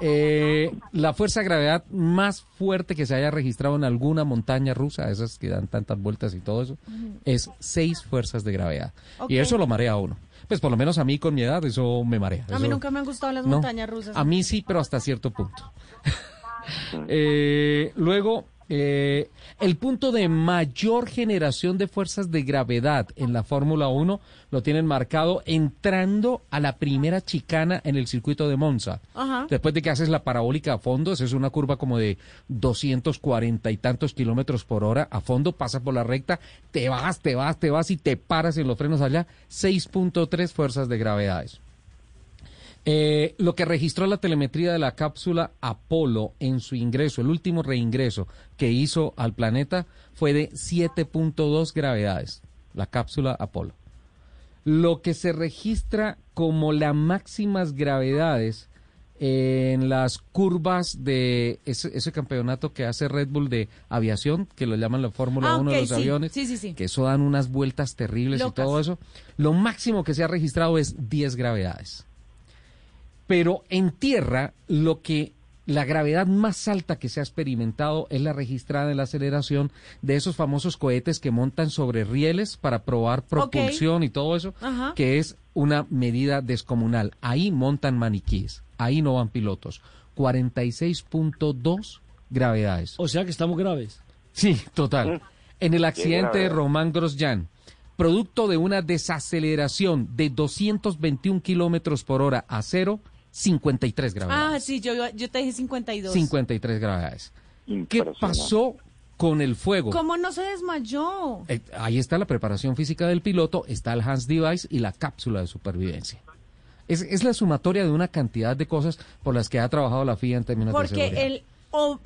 Speaker 3: Eh, la fuerza de gravedad más fuerte que se haya registrado en alguna montaña rusa, esas que dan tantas vueltas y todo eso, es 6 fuerzas de gravedad. Y eso lo marea a uno. Pues por lo menos a mí con mi edad eso me marea.
Speaker 4: A mí
Speaker 3: Eso-
Speaker 4: nunca me han gustado las
Speaker 3: no,
Speaker 4: montañas rusas.
Speaker 3: A mí sí, pero hasta cierto punto. Eh, luego, eh, el punto de mayor generación de fuerzas de gravedad en la Fórmula 1 lo tienen marcado entrando a la primera chicana en el circuito de Monza.
Speaker 4: Ajá.
Speaker 3: Después de que haces la parabólica a fondo, esa es una curva como de 240 y tantos kilómetros por hora a fondo, pasas por la recta, te vas, te vas, te vas y te paras en los frenos allá, 6.3 fuerzas de gravedades. Eh, lo que registró la telemetría de la cápsula Apolo en su ingreso, el último reingreso que hizo al planeta fue de 7.2 gravedades, la cápsula Apolo. Lo que se registra como las máximas gravedades en las curvas de ese, ese campeonato que hace Red Bull de aviación, que lo llaman la Fórmula
Speaker 4: Ah,
Speaker 3: 1 de los
Speaker 4: sí.
Speaker 3: aviones,
Speaker 4: Sí, sí, sí.
Speaker 3: que eso dan unas vueltas terribles
Speaker 4: Locas.
Speaker 3: y todo eso, lo máximo que se ha registrado es 10 gravedades. Pero en tierra, lo que la gravedad más alta que se ha experimentado es la registrada en la aceleración de esos famosos cohetes que montan sobre rieles para probar propulsión y todo eso,
Speaker 4: Ajá.
Speaker 3: que es una medida descomunal. Ahí montan maniquíes, ahí no van pilotos. 46.2 gravedades.
Speaker 6: O sea que estamos graves.
Speaker 3: Sí, total. En el accidente de. Román Grosjean, producto de una desaceleración de 221 kilómetros por hora a cero, 53 gravedades.
Speaker 4: Ah, sí, yo, yo te dije 52.
Speaker 3: 53 gravedades. ¿Qué pasó con el fuego?
Speaker 4: ¿Cómo no se desmayó?
Speaker 3: Eh, ahí está la preparación física del piloto, está el Hans Device y la cápsula de supervivencia. Es, es la sumatoria de una cantidad de cosas por las que ha trabajado la FIA en términos de seguridad.
Speaker 4: Porque él o-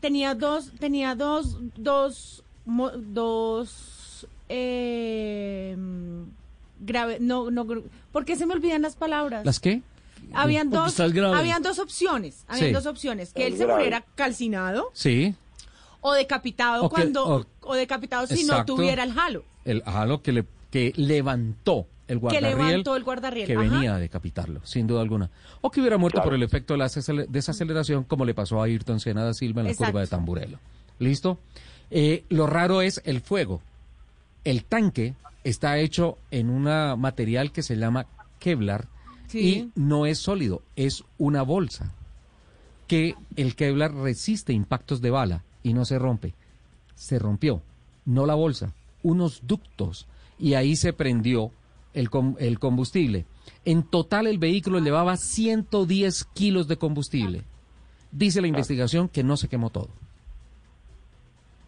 Speaker 4: tenía dos, tenía dos, dos, mo- dos, eh, grave, no, no, ¿por qué se me olvidan las palabras?
Speaker 3: ¿Las qué?
Speaker 4: Habían
Speaker 6: Porque
Speaker 4: dos, habían dos opciones, habían
Speaker 3: Sí.
Speaker 4: dos opciones, que él se muriera calcinado
Speaker 3: Sí,
Speaker 4: o decapitado
Speaker 3: O que-
Speaker 4: cuando,
Speaker 3: o-
Speaker 4: o, decapitado si no tuviera el halo,
Speaker 3: el halo que, le, que levantó el
Speaker 4: que
Speaker 3: guardarriel
Speaker 4: levantó el guardarriel.
Speaker 3: que
Speaker 4: Ajá.
Speaker 3: venía a decapitarlo, sin duda alguna. O que hubiera muerto por el efecto de la desacel- desaceleración, como le pasó a Ayrton Senna da Silva en la
Speaker 4: Exacto.
Speaker 3: curva de Tamburello. ¿Listo? Eh, lo raro es el fuego. El tanque está hecho en un material que se llama Kevlar
Speaker 4: Sí.
Speaker 3: y no es sólido, es una bolsa que el Kevlar resiste impactos de bala y no se rompe. Se rompió, no la bolsa, unos ductos y ahí se prendió el, com- el combustible. En total el vehículo llevaba 110 kilos de combustible. Dice la investigación que no se quemó todo.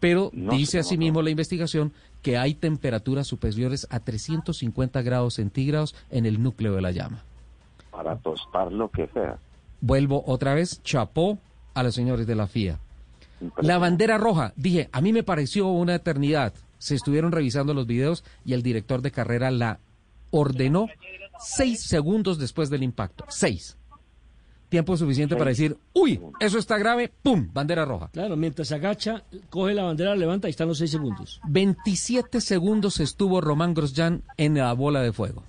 Speaker 3: Pero
Speaker 7: No
Speaker 3: dice asimismo la investigación que hay temperaturas superiores a 350 grados centígrados en el núcleo de la llama.
Speaker 7: Para tostar lo que sea.
Speaker 3: Vuelvo otra vez, chapó a los señores de la FIA. La bandera roja, dije, a mí me pareció una eternidad. Se estuvieron revisando los videos y el director de carrera la ordenó seis segundos después del impacto. Seis. Tiempo suficiente para decir, uy, eso está grave, ¡pum! Bandera roja.
Speaker 6: Claro, mientras se agacha, coge la bandera, levanta y están los seis segundos.
Speaker 3: 27 segundos estuvo Román Grosjean en la bola de fuego.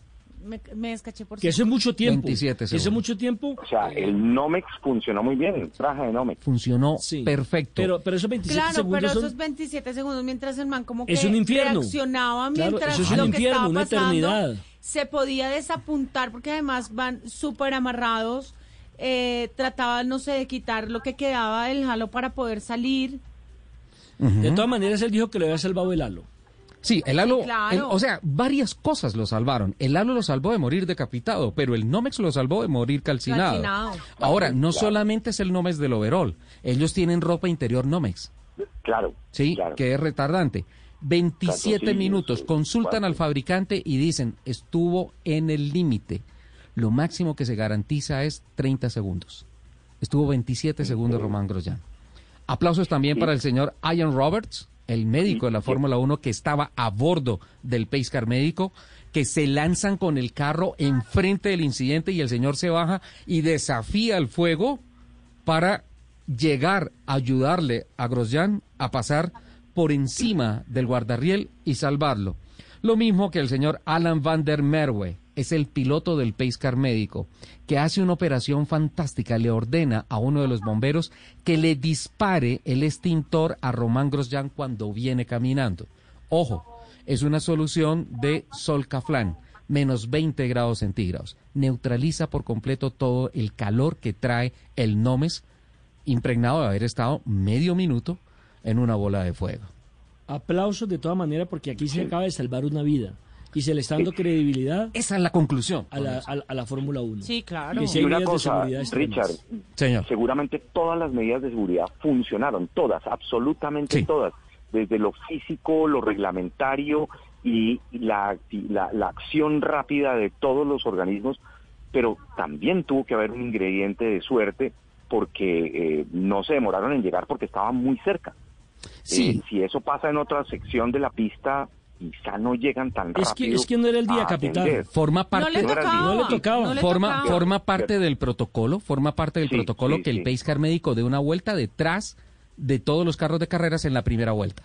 Speaker 4: Me, me descaché por
Speaker 6: Que eso es mucho tiempo.
Speaker 3: 27
Speaker 6: Que eso es
Speaker 3: segundos.
Speaker 6: mucho tiempo.
Speaker 7: O sea, el Nomex funcionó muy bien, el traje de Nomex.
Speaker 3: Funcionó perfecto.
Speaker 6: Pero, pero esos 27
Speaker 4: Claro,
Speaker 6: segundos
Speaker 4: pero
Speaker 6: son...
Speaker 4: esos 27 segundos mientras el man como que
Speaker 6: Es un infierno.
Speaker 4: reaccionaba
Speaker 6: Claro,
Speaker 4: mientras
Speaker 6: eso es un
Speaker 4: lo que
Speaker 6: infierno,
Speaker 4: estaba
Speaker 6: una
Speaker 4: pasando
Speaker 6: eternidad.
Speaker 4: se podía desapuntar porque además van súper amarrados. Eh, trataban, no sé, de quitar lo que quedaba del halo para poder salir.
Speaker 6: De todas maneras, él dijo que le había salvado el halo.
Speaker 3: Sí, el halo,
Speaker 4: claro.
Speaker 3: el- o sea, varias cosas lo salvaron. El halo lo salvó de morir decapitado, pero el Nomex lo salvó de morir calcinado.
Speaker 4: Calcinado.
Speaker 3: Ahora, no
Speaker 7: Claro.
Speaker 3: solamente es el Nomex del overall, ellos tienen ropa interior Nomex,
Speaker 7: Claro.
Speaker 3: ¿sí?
Speaker 7: claro.
Speaker 3: Que es retardante. 27
Speaker 7: Tanto sí,
Speaker 3: minutos,
Speaker 7: sí,
Speaker 3: consultan al fabricante y dicen, estuvo en el límite. Lo máximo que se garantiza es 30 segundos. Estuvo 27 segundos Román Grosjean. Aplausos también para el señor Ian Roberts, el médico de la Fórmula 1 que estaba a bordo del Pace Car médico, que se lanzan con el carro enfrente del incidente y el señor se baja y desafía el fuego para llegar a ayudarle a Grosjean a pasar por encima del guardarriel y salvarlo. Lo mismo que el señor Alan van der Merwe, es el piloto del Pace Car médico, que hace una operación fantástica, le ordena a uno de los bomberos que le dispare el extintor a Román Grosjean cuando viene caminando. Ojo, es una solución de Solcaflan, menos 20 grados centígrados. Neutraliza por completo todo el calor que trae el Nomes, impregnado de haber estado medio minuto en una bola de fuego.
Speaker 6: Aplausos de todas maneras porque aquí se acaba de salvar una vida y se le está dando credibilidad
Speaker 3: Esa es la conclusión.
Speaker 6: a la, a, la- a la Fórmula 1.
Speaker 4: Sí, claro.
Speaker 7: Y
Speaker 6: hay
Speaker 7: una
Speaker 6: de
Speaker 7: cosa. Richard,
Speaker 3: Señor.
Speaker 7: seguramente todas las medidas de seguridad funcionaron, todas, absolutamente
Speaker 3: Sí.
Speaker 7: todas, desde lo físico, lo reglamentario y la, la acción rápida de todos los organismos, pero también tuvo que haber un ingrediente de suerte porque eh, no se demoraron en llegar porque estaban muy cerca.
Speaker 3: Sí.
Speaker 7: Eh, si eso pasa en otra sección de la pista, quizá no llegan tan
Speaker 6: Es
Speaker 7: rápido.
Speaker 6: que, es que no era el día, capitán.
Speaker 3: Forma
Speaker 4: No
Speaker 3: parte
Speaker 4: le
Speaker 7: No el
Speaker 4: tocaba.
Speaker 6: No le tocaba.
Speaker 4: No le
Speaker 3: forma,
Speaker 4: tocaba.
Speaker 3: forma parte del protocolo, forma parte del
Speaker 7: Sí,
Speaker 3: protocolo
Speaker 7: sí,
Speaker 3: que el
Speaker 7: sí.
Speaker 3: Pace Car médico dé una vuelta detrás de todos los carros de carreras en la primera vuelta.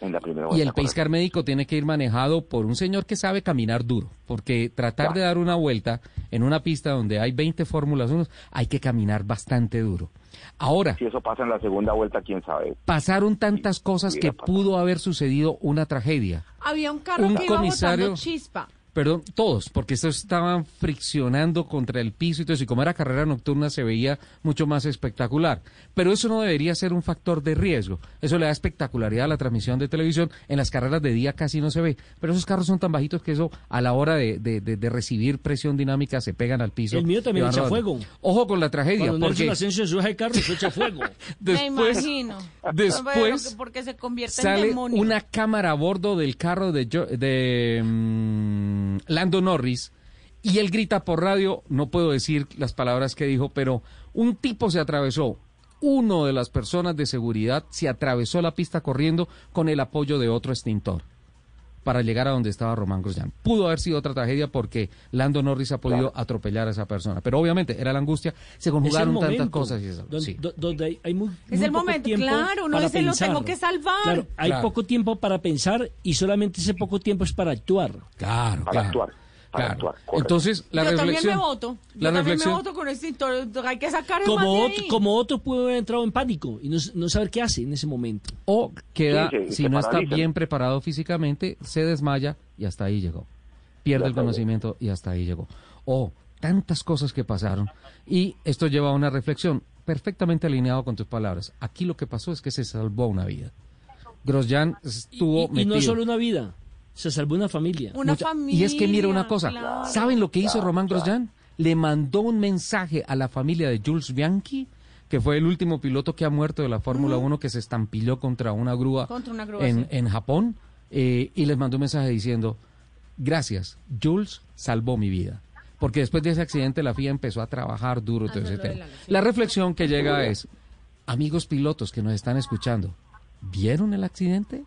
Speaker 7: En la primera
Speaker 3: Y
Speaker 7: vuelta,
Speaker 3: el Pace
Speaker 7: correcto.
Speaker 3: Car médico tiene que ir manejado por un señor que sabe caminar duro, porque tratar
Speaker 7: Claro.
Speaker 3: de dar una vuelta en una pista donde hay 20 Fórmulas 1, hay que caminar bastante duro. Ahora,
Speaker 7: Si eso pasa en la segunda vuelta, quién sabe.
Speaker 3: pasaron tantas cosas que
Speaker 7: pasado.
Speaker 3: pudo haber sucedido una tragedia.
Speaker 4: Había un carro
Speaker 3: Un
Speaker 4: que iba
Speaker 3: comisario-
Speaker 4: botando chispa.
Speaker 3: Perdón, todos, porque estos estaban friccionando contra el piso y todo eso, y como era carrera nocturna se veía mucho más espectacular. Pero eso no debería ser un factor de riesgo. Eso le da espectacularidad a la transmisión de televisión. En las carreras de día casi no se ve. Pero esos carros son tan bajitos que eso, a la hora de, de- de- de recibir presión dinámica, se pegan al piso.
Speaker 6: El mío también echa
Speaker 3: rodando.
Speaker 6: fuego.
Speaker 3: Ojo con la tragedia,
Speaker 6: Cuando
Speaker 3: porque
Speaker 6: Nelson Asensio sube al carro, se echa fuego.
Speaker 4: Me
Speaker 3: después,
Speaker 4: imagino.
Speaker 3: después
Speaker 4: porque se convierte en
Speaker 3: sale
Speaker 4: demonio.
Speaker 3: una cámara a bordo del carro de, de mm, Lando Norris y él grita por radio, no puedo decir las palabras que dijo, pero un tipo se atravesó, uno de las personas de seguridad se atravesó la pista corriendo con el apoyo de otro extintor para llegar a donde estaba Román Grosjean. Pudo haber sido otra tragedia porque Lando Norris ha podido atropellar a esa persona, pero obviamente era la angustia, se
Speaker 6: Es
Speaker 3: conjugaron tantas cosas y eso.
Speaker 6: don-
Speaker 3: sí.
Speaker 6: do- donde hay, hay muy,
Speaker 4: Es
Speaker 6: muy
Speaker 4: el
Speaker 6: poco
Speaker 4: momento,
Speaker 6: tiempo
Speaker 4: claro, uno
Speaker 6: para
Speaker 4: dice, lo
Speaker 6: pensar.
Speaker 4: tengo que salvar.
Speaker 6: Claro, hay
Speaker 3: Claro.
Speaker 6: poco tiempo para pensar y solamente ese poco tiempo es para actuar.
Speaker 3: Claro,
Speaker 7: Para
Speaker 3: claro.
Speaker 7: actuar. Para
Speaker 3: Claro.
Speaker 7: actuar, correcto.
Speaker 3: Entonces, la
Speaker 4: Yo también
Speaker 3: reflexión.
Speaker 4: me voto. Yo también me voto con extintor. Hay que sacar el
Speaker 6: Como como otro pudo haber entrado en pánico y no, no saber qué hace en ese momento.
Speaker 3: O queda,
Speaker 7: Sí,
Speaker 3: si no está bien preparado físicamente, se desmaya y hasta ahí llegó. Pierde
Speaker 7: Ya
Speaker 3: el
Speaker 7: bien.
Speaker 3: conocimiento y hasta ahí llegó. O tantas cosas que pasaron. Y esto lleva a una reflexión perfectamente alineado con tus palabras. Aquí lo que pasó es que se salvó una vida. Grosjean estuvo
Speaker 6: Y, y no
Speaker 3: metido.
Speaker 6: solo una vida, se salvó una familia.
Speaker 4: Una
Speaker 3: Mucha-
Speaker 4: familia.
Speaker 3: Y es que mire una cosa,
Speaker 4: claro.
Speaker 3: ¿saben lo que hizo
Speaker 7: claro,
Speaker 3: Román
Speaker 7: claro.
Speaker 3: Grosjean? Le mandó un mensaje a la familia de Jules Bianchi, que fue el último piloto que ha muerto de la Fórmula 1 que se estampilló contra una grúa,
Speaker 4: Contra una grúa,
Speaker 3: en,
Speaker 4: sí.
Speaker 3: en Japón, eh, y les mandó un mensaje diciendo, gracias, Jules salvó mi vida. porque después de ese accidente la FIA empezó a trabajar duro todo ese tema.
Speaker 4: La
Speaker 3: reflexión que llega es, amigos pilotos que nos están escuchando, ¿vieron el accidente?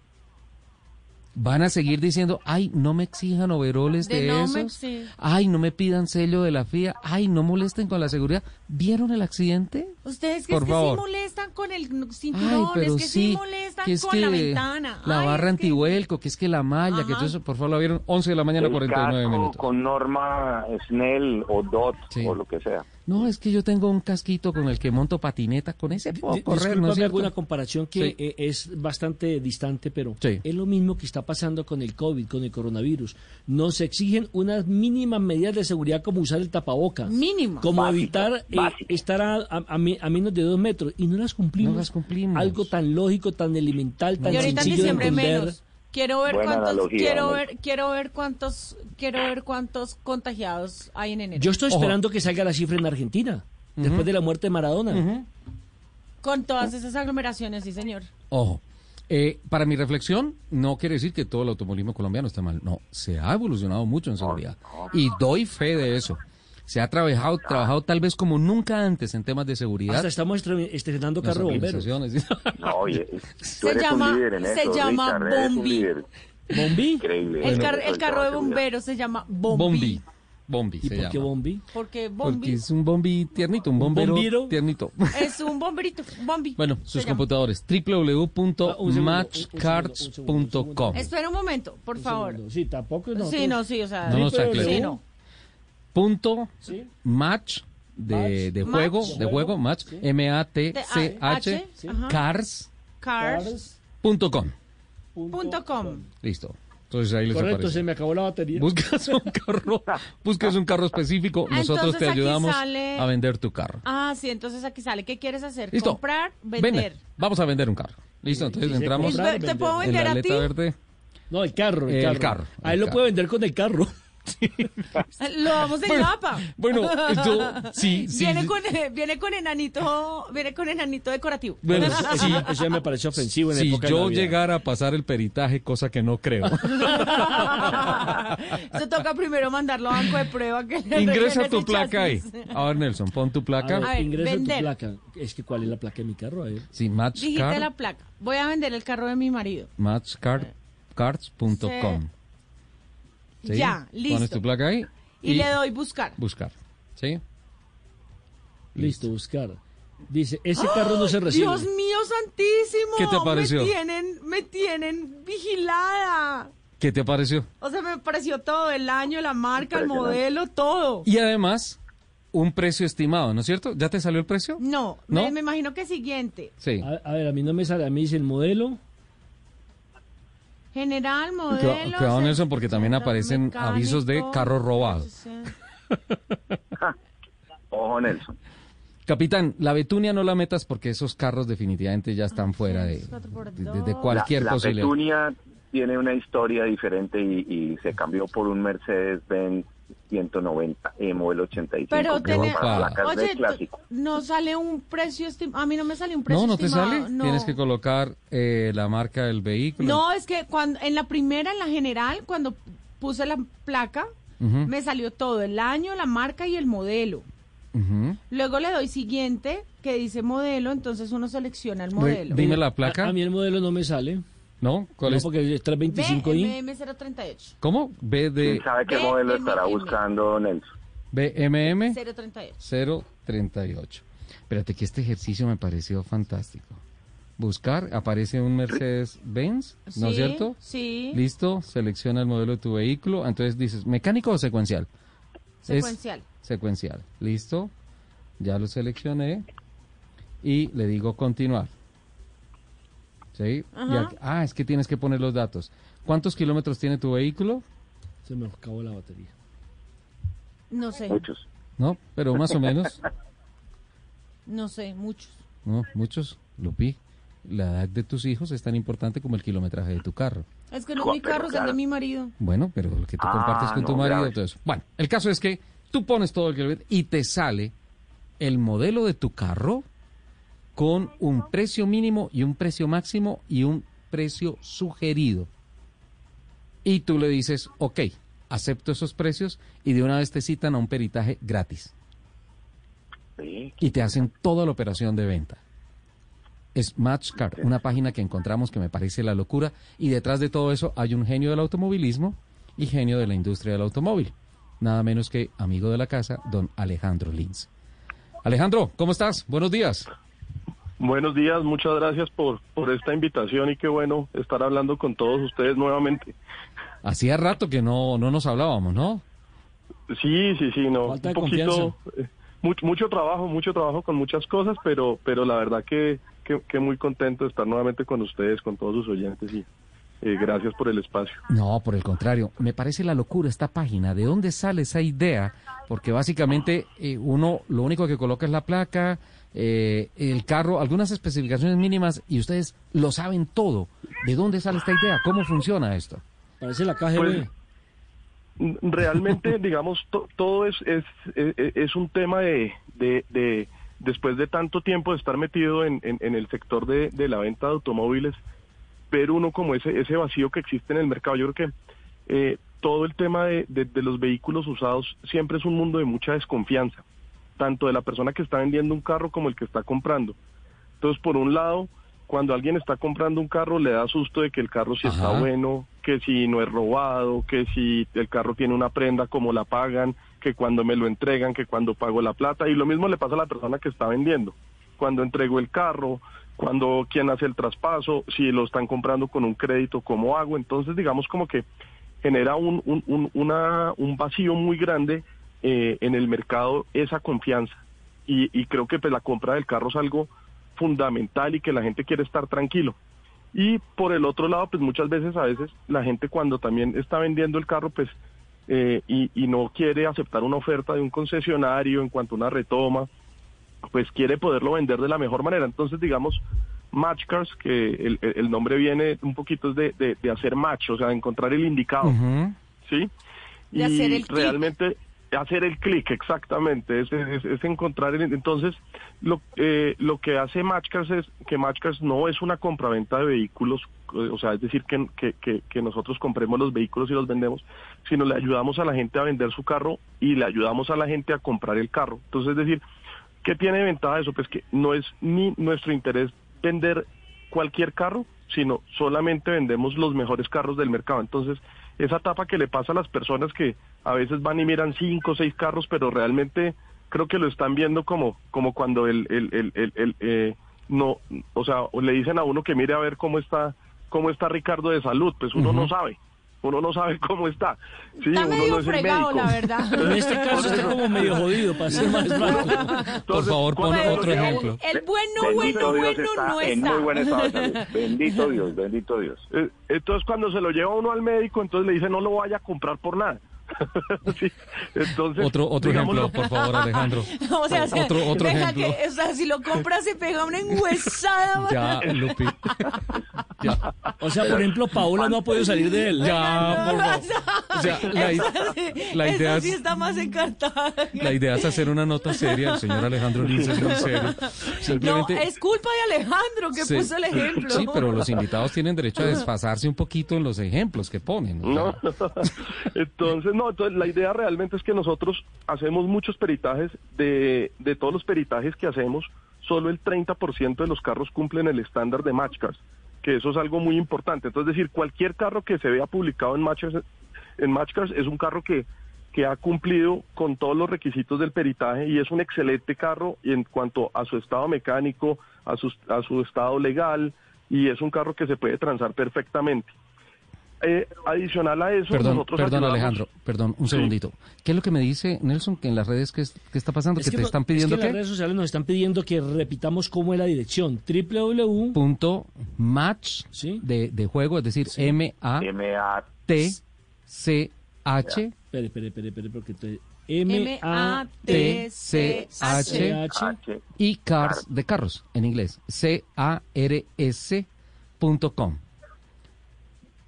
Speaker 3: Van a seguir diciendo, ay, no me exijan overoles de,
Speaker 4: De no
Speaker 3: esos, ay, no me pidan sello de la FIA, ay, no molesten con la seguridad. ¿Vieron el accidente?
Speaker 4: Ustedes que
Speaker 3: Por
Speaker 4: es que
Speaker 3: favor.
Speaker 4: sí molestan con el
Speaker 3: Ay,
Speaker 4: cinturón,
Speaker 3: pero
Speaker 4: es que sí, molestan
Speaker 3: que es
Speaker 4: con
Speaker 3: que
Speaker 4: la ventana.
Speaker 3: la
Speaker 4: Ay,
Speaker 3: barra
Speaker 4: que-
Speaker 3: antivuelco, que es que la malla, que todo eso, por favor, lo vieron 11 de la mañana,
Speaker 7: El
Speaker 3: 49
Speaker 7: casco
Speaker 3: minutos.
Speaker 7: con norma Snell o DOT o lo que sea.
Speaker 3: No, es que yo tengo un casquito con el que monto patineta, con ese puedo correr, ¿no es
Speaker 6: Discúlpame,
Speaker 3: cierto?
Speaker 6: hago una comparación que
Speaker 3: Sí.
Speaker 6: eh, es bastante distante, pero
Speaker 3: Sí.
Speaker 6: es lo mismo que está pasando con el COVID, con el coronavirus. Nos exigen unas mínimas medidas de seguridad como usar el tapaboca.
Speaker 4: Mínimo.
Speaker 6: Como
Speaker 7: Básico,
Speaker 6: evitar eh, estar a, a- a mi- a menos de dos metros. Y no las cumplimos.
Speaker 3: No las cumplimos.
Speaker 6: Algo tan lógico, tan elemental, tan
Speaker 4: Y ahorita en
Speaker 6: sencillo de
Speaker 4: diciembre
Speaker 6: entender.
Speaker 4: menos. Quiero ver
Speaker 7: Buena
Speaker 4: cuántos,
Speaker 7: analogía,
Speaker 4: quiero ver, quiero ver cuántos, quiero ver cuántos contagiados hay en enero.
Speaker 6: Yo estoy
Speaker 3: Ojo.
Speaker 6: esperando que salga la cifra en Argentina, después de la muerte de Maradona.
Speaker 4: Con todas esas aglomeraciones, sí, señor.
Speaker 3: Ojo, eh, para mi reflexión, no quiere decir que todo el automovilismo colombiano está mal. No, se ha evolucionado mucho en seguridad. Y doy fe de eso. Se ha trabajado, trabajado tal vez como nunca antes en temas de seguridad.
Speaker 6: Hasta estamos estre- estrenando carro de bomberos.
Speaker 7: No, oye,
Speaker 4: Se llama- se llama
Speaker 7: Richard,
Speaker 4: Bombi.
Speaker 6: ¿Bombi?
Speaker 7: Increíble.
Speaker 4: El, car-
Speaker 7: eso
Speaker 4: el carro de bomberos se llama Bombi.
Speaker 3: Bombi. Bombi
Speaker 6: ¿Y
Speaker 3: se
Speaker 6: por qué
Speaker 3: llama.
Speaker 6: bombi?
Speaker 4: Porque
Speaker 3: Porque
Speaker 4: Bombi
Speaker 3: es un bombi tiernito, un bombero
Speaker 6: bombero?
Speaker 3: tiernito.
Speaker 4: es un bomberito. Bombi.
Speaker 3: Bueno, sus
Speaker 4: llama.
Speaker 3: computadores, www.matchcards.com.
Speaker 4: Espera un momento, por
Speaker 6: Un
Speaker 4: favor.
Speaker 6: segundo. Sí, tampoco no.
Speaker 4: Sí, no, sí, o sea.
Speaker 3: No nos.
Speaker 4: Sí, no.
Speaker 3: Punto
Speaker 6: Sí.
Speaker 3: match de, de
Speaker 4: Match.
Speaker 3: juego,
Speaker 4: Match.
Speaker 3: de juego, match, M-A-T-C-H,
Speaker 4: De- ah, ajá.
Speaker 3: cars.com.
Speaker 4: Cars. Punto com.
Speaker 3: Listo. Entonces ahí les
Speaker 6: Correcto,
Speaker 3: aparece.
Speaker 6: se me acabó la batería.
Speaker 3: Buscas un carro, buscas un carro específico,
Speaker 4: Ah,
Speaker 3: nosotros
Speaker 4: entonces
Speaker 3: te ayudamos
Speaker 4: sale-
Speaker 3: a vender tu carro.
Speaker 4: Ah, sí, entonces aquí sale. ¿Qué quieres hacer?
Speaker 3: Listo.
Speaker 4: Comprar,
Speaker 3: Vende.
Speaker 4: vender.
Speaker 3: Vamos a vender un carro. Listo, entonces
Speaker 6: sí, sí,
Speaker 3: entramos
Speaker 6: comprar,
Speaker 4: ¿Te puedo
Speaker 3: en
Speaker 4: vender
Speaker 3: la
Speaker 4: a ti?
Speaker 3: verde.
Speaker 6: No, el carro, el
Speaker 3: El
Speaker 6: carro.
Speaker 3: carro,
Speaker 6: Ahí lo puede vender con el carro.
Speaker 4: Lo vamos en
Speaker 3: Bueno,
Speaker 4: mapa.
Speaker 3: bueno, yo- sí, sí,
Speaker 4: Viene con, eh, viene con enanito, viene con enanito decorativo.
Speaker 3: Bueno,
Speaker 6: Eso,
Speaker 3: sí,
Speaker 6: eso ya me pareció ofensivo en
Speaker 3: si
Speaker 6: época
Speaker 3: yo llegara a pasar el peritaje, cosa que no creo.
Speaker 4: Se toca primero mandarlo a banco de prueba. Que
Speaker 3: Ingresa tu placa ahí. A ver, Nelson, pon tu
Speaker 6: A
Speaker 3: placa.
Speaker 6: ver,
Speaker 4: A ver,
Speaker 6: ingresa
Speaker 4: vender.
Speaker 6: tu placa. Es que ¿cuál es la placa de mi carro? A ver.
Speaker 3: Sí,
Speaker 4: Dijiste la
Speaker 3: matchcar,
Speaker 4: placa. Voy a vender el carro de mi marido.
Speaker 3: matchcards.com. ¿Sí?
Speaker 4: Ya, listo.
Speaker 3: Pones tu placa ahí
Speaker 4: Y, le doy buscar.
Speaker 3: buscar. ¿Sí?
Speaker 6: Listo, buscar. Dice, ese carro no se recibe.
Speaker 4: Dios mío santísimo.
Speaker 3: ¿Qué te pareció?
Speaker 4: Me tienen, me tienen vigilada.
Speaker 3: ¿Qué te pareció?
Speaker 4: O sea, me pareció todo, el año, la marca, el modelo, todo.
Speaker 3: Y además, un precio estimado, ¿no es cierto? ¿Ya te salió el precio?
Speaker 4: No,
Speaker 3: ¿No?
Speaker 4: Me, me imagino que siguiente.
Speaker 3: Sí.
Speaker 6: A, a ver, a mí no me sale. A mí dice el modelo.
Speaker 4: General, modelo.
Speaker 3: Cuidado, Nelson, porque también aparecen
Speaker 4: mecánico,
Speaker 3: avisos de carros robados.
Speaker 7: Ojo, Nelson.
Speaker 3: Capitán, la Betunia no la metas porque esos carros definitivamente ya están fuera de, de- de cualquier
Speaker 7: la, la
Speaker 3: posibilidad.
Speaker 7: Petunia tiene una historia diferente y, y se cambió por un Mercedes-Benz 190E modelo 85.
Speaker 4: Pero tiene- Oye,
Speaker 7: clásico.
Speaker 4: no sale un precio estimado. A mí no me sale un precio
Speaker 3: No, no te
Speaker 4: estimado.
Speaker 3: sale.
Speaker 4: no.
Speaker 3: Tienes que colocar eh, la marca del vehículo.
Speaker 4: No, es que cuando en la primera, en la general, cuando puse la placa, me salió todo, el año, la marca y el modelo. Luego le doy siguiente, que dice modelo, entonces uno selecciona el modelo.
Speaker 3: Dime la
Speaker 6: A,
Speaker 3: placa.
Speaker 6: a mí el modelo no me sale.
Speaker 3: ¿No? ¿Cuál
Speaker 6: No,
Speaker 3: es?
Speaker 6: porque es 325i.
Speaker 4: BM038.
Speaker 3: ¿Cómo? B de
Speaker 7: ¿Quién sabe qué
Speaker 4: BMM.
Speaker 7: modelo estará buscando Nelson?
Speaker 3: BMM
Speaker 4: 038.
Speaker 3: 038. Espérate que este ejercicio me pareció fantástico. Buscar, aparece un Mercedes Benz, ¿no es
Speaker 4: Sí,
Speaker 3: cierto?
Speaker 4: Sí.
Speaker 3: Listo, selecciona el modelo de tu vehículo. Entonces dices, ¿mecánico o secuencial? Es
Speaker 4: Secuencial.
Speaker 3: secuencial. Listo. Ya lo seleccioné. Y le digo continuar. ¿Sí? Y aquí- ah, es que tienes que poner los datos. ¿Cuántos kilómetros tiene tu vehículo?
Speaker 6: Se me acabó la batería.
Speaker 4: No sé,
Speaker 7: Muchos.
Speaker 3: ¿No? Pero más o menos.
Speaker 4: no sé, muchos.
Speaker 3: No, muchos. Lupi, la edad de tus hijos es tan importante como el kilometraje de tu carro.
Speaker 4: Es que no mi
Speaker 7: pero
Speaker 4: carro, es el
Speaker 7: claro.
Speaker 4: de mi marido.
Speaker 3: Bueno, pero lo que tú
Speaker 7: Ah,
Speaker 3: compartes con tu
Speaker 7: no,
Speaker 3: marido,
Speaker 7: grave.
Speaker 3: todo eso. Bueno, el caso es que tú pones todo el kilómetro y te sale el modelo de tu carro con un precio mínimo y un precio máximo y un precio sugerido. Y tú le dices, ok, acepto esos precios y de una vez te citan a un peritaje gratis. Y te hacen toda la operación de venta. Es Matchcar, una página que encontramos que me parece la locura y detrás de todo eso hay un genio del automovilismo y genio de la industria del automóvil. Nada menos que amigo de la casa, don Alejandro Lins. Alejandro, ¿cómo estás? Buenos días.
Speaker 21: Buenos días, muchas gracias por, por esta invitación y qué bueno estar hablando con todos ustedes nuevamente.
Speaker 3: Hacía rato que no, no nos hablábamos, ¿no?
Speaker 21: Sí, sí, sí, no.
Speaker 3: Falta de
Speaker 21: un poquito, eh, mucho, mucho trabajo, mucho trabajo con muchas cosas, pero, pero la verdad que, que, que muy contento de estar nuevamente con ustedes, con todos sus oyentes y eh, gracias por el espacio.
Speaker 3: No, por el contrario, me parece la locura esta página. ¿De dónde sale esa idea? Porque básicamente eh, uno lo único que coloca es la placa, eh, el carro, algunas especificaciones mínimas y ustedes lo saben todo. ¿De dónde sale esta idea? ¿Cómo funciona esto?
Speaker 6: Parece la KGB.
Speaker 21: Pues, realmente, digamos, to- todo es, es, es, es un tema de, de, de- después de tanto tiempo de estar metido en, en, en el sector de, de la venta de automóviles, ver uno como ese, ese vacío que existe en el mercado. Yo creo que eh, todo el tema de, de- de los vehículos usados siempre es un mundo de mucha desconfianza, tanto de la persona que está vendiendo un carro como el que está comprando. Entonces, por un lado, cuando alguien está comprando un carro, le da susto de que el carro si está bueno, que si no es robado, que si el carro tiene una prenda, cómo la pagan, que cuando me lo entregan, que cuando pago la plata. Y lo mismo le pasa a la persona que está vendiendo. Cuando entrego el carro, cuando quién hace el traspaso, si lo están comprando con un crédito, cómo hago. Entonces, digamos como que genera un, un, un, una- un vacío muy grande eh, en el mercado esa confianza. Y, y creo que pues, la compra del carro es algo fundamental y que la gente quiere estar tranquilo. Y por el otro lado, pues muchas veces, a veces, la gente cuando también está vendiendo el carro, pues, eh, y, y no quiere aceptar una oferta de un concesionario en cuanto a una retoma, pues quiere poderlo vender de la mejor manera. Entonces, digamos, Match Cars, que el, nombre viene un poquito de, de, de hacer match, o sea, de encontrar el indicado, ¿sí?
Speaker 4: De hacer el
Speaker 21: realmente hacer el clic, exactamente, es, encontrar el... Entonces, lo, eh, lo que hace Matchcars es que Matchcars no es una compraventa de vehículos, eh, o sea, es decir, que, que, que, nosotros compremos los vehículos y los vendemos, sino le ayudamos a la gente a vender su carro y le ayudamos a la gente a comprar el carro. Entonces, es decir, ¿qué tiene ventaja eso? Pues que no es ni nuestro interés vender cualquier carro, sino solamente vendemos los mejores carros del mercado. Entonces, esa etapa que le pasa a las personas que a veces van y miran cinco o seis carros, pero realmente creo que lo están viendo como, como cuando el, el, el, el- eh, no, o sea, le dicen a uno que mire a ver cómo está, cómo está Ricardo de salud, pues uno no sabe. Uno no sabe cómo está. Sí,
Speaker 4: Está
Speaker 21: uno
Speaker 4: medio
Speaker 21: no es el
Speaker 4: fregado,
Speaker 21: médico.
Speaker 4: la verdad.
Speaker 6: En este caso está como medio jodido, para ser más franco.
Speaker 3: Por favor, pon
Speaker 21: cuando
Speaker 3: otro
Speaker 21: lleva
Speaker 3: ejemplo.
Speaker 4: El bueno,
Speaker 21: Bendito
Speaker 4: bueno,
Speaker 21: Dios
Speaker 4: bueno
Speaker 21: está
Speaker 4: no
Speaker 21: en
Speaker 4: está.
Speaker 21: muy buen estado de salud. Bendito Dios, bendito Dios. Eh, Entonces cuando se lo lleva uno al médico, entonces le dice no lo vaya a comprar por nada. Sí, Entonces,
Speaker 3: Otro, otro ejemplo, por favor, Alejandro.
Speaker 4: O sea, se-
Speaker 3: otro, otro
Speaker 4: deja
Speaker 3: ejemplo.
Speaker 4: que, o sea, si lo compras se pega una enguesada.
Speaker 3: Ya, Lupi. Ya.
Speaker 6: O sea, por ejemplo, Paola no ha podido salir de él.
Speaker 3: Ya, por favor. O sea, la,
Speaker 4: Esa
Speaker 3: idea
Speaker 4: sí
Speaker 3: es,
Speaker 4: está más encartada.
Speaker 3: la idea es hacer una nota seria. El señor Alejandro Lins es muy serio.
Speaker 4: No, es culpa de Alejandro que puso el ejemplo.
Speaker 3: Sí, pero los invitados tienen derecho a desfasarse un poquito en los ejemplos que ponen.
Speaker 21: No, entonces no, entonces la idea realmente es que nosotros hacemos muchos peritajes, de, de todos los peritajes que hacemos, solo el 30% de los carros cumplen el estándar de Matchcars, que eso es algo muy importante. Entonces, es decir, cualquier carro que se vea publicado en Matchcars, en Matchcars es un carro que, que ha cumplido con todos los requisitos del peritaje y es un excelente carro en cuanto a su estado mecánico, a su, a su estado legal y es un carro que se puede transar perfectamente. Eh, adicional a eso,
Speaker 3: Perdón,
Speaker 21: nosotros
Speaker 3: perdón
Speaker 21: ayudamos-
Speaker 3: Alejandro, perdón, un
Speaker 21: Sí.
Speaker 3: segundito. ¿Qué es lo que me dice Nelson que en las redes es- que está pasando?
Speaker 6: Es
Speaker 3: que,
Speaker 6: que
Speaker 3: te
Speaker 6: no-
Speaker 3: están
Speaker 6: es que
Speaker 3: pidiendo
Speaker 6: en las
Speaker 3: qué?
Speaker 6: redes sociales nos están pidiendo que repitamos cómo es la dirección. www.
Speaker 3: Punto match de, de juego, es decir, M A T C H
Speaker 6: Espere, espere, espere, espere, porque te...
Speaker 3: T C H y cars de carros en inglés. C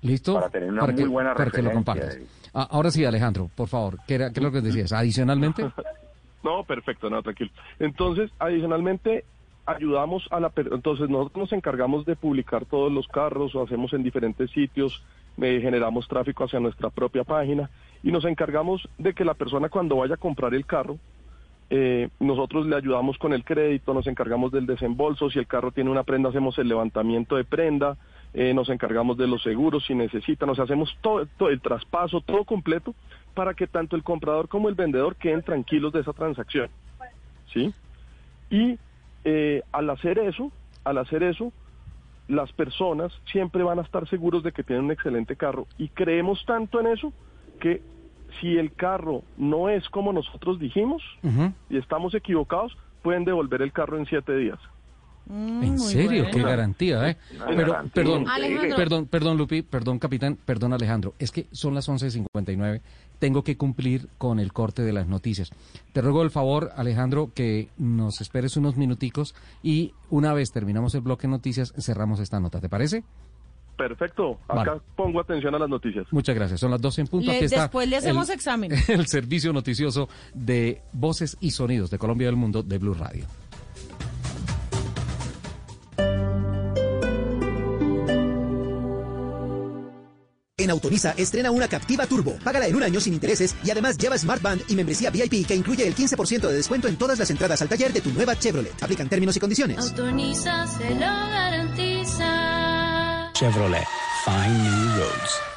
Speaker 3: ¿Listo?
Speaker 7: Para tener una muy
Speaker 3: que,
Speaker 7: buena
Speaker 3: para que lo compartas. Ah, ahora sí, Alejandro, por favor, ¿qué, era, qué es lo que decías? Adicionalmente,
Speaker 21: No, perfecto, no, tranquilo. Entonces, adicionalmente, ayudamos a la... Entonces, nosotros nos encargamos de publicar todos los carros, o hacemos en diferentes sitios, eh, generamos tráfico hacia nuestra propia página y nos encargamos de que la persona cuando vaya a comprar el carro, eh, nosotros le ayudamos con el crédito, nos encargamos del desembolso, si el carro tiene una prenda hacemos el levantamiento de prenda, eh, nos encargamos de los seguros si necesitan, nos hacemos todo, todo el traspaso, todo completo para que tanto el comprador como el vendedor queden tranquilos de esa transacción. ¿Sí? Y eh, al hacer eso, al hacer eso, las personas siempre van a estar seguros de que tienen un excelente carro y creemos tanto en eso que si el carro no es como nosotros dijimos y estamos equivocados, pueden devolver el carro en siete días.
Speaker 3: ¿En serio? Qué garantía, ¿eh?
Speaker 21: Una
Speaker 3: Pero,
Speaker 21: garantía
Speaker 3: perdón,
Speaker 21: increíble.
Speaker 3: perdón, perdón, Lupi, perdón, capitán, perdón, Alejandro. Es que son las 11.59. Tengo que cumplir con el corte de las noticias. Te ruego el favor, Alejandro, que nos esperes unos minuticos y una vez terminamos el bloque de noticias, cerramos esta nota. ¿Te parece?
Speaker 21: Perfecto, acá
Speaker 3: Vale.
Speaker 21: pongo atención a las noticias.
Speaker 3: Muchas gracias. Son las 12 en punto.
Speaker 4: Le-
Speaker 3: Aquí está
Speaker 4: después le hacemos
Speaker 3: el-
Speaker 4: examen.
Speaker 3: El servicio noticioso de voces y sonidos de Colombia y del mundo de Blue Radio.
Speaker 9: En estrena una Captiva Turbo. Págala en un año sin intereses y además lleva Smart Band y membresía VIP que incluye el 15% de descuento en todas las entradas al taller de tu nueva Chevrolet. Aplican términos y condiciones.
Speaker 10: Autoriza, se lo garantiza.
Speaker 22: Chevrolet, find new roads.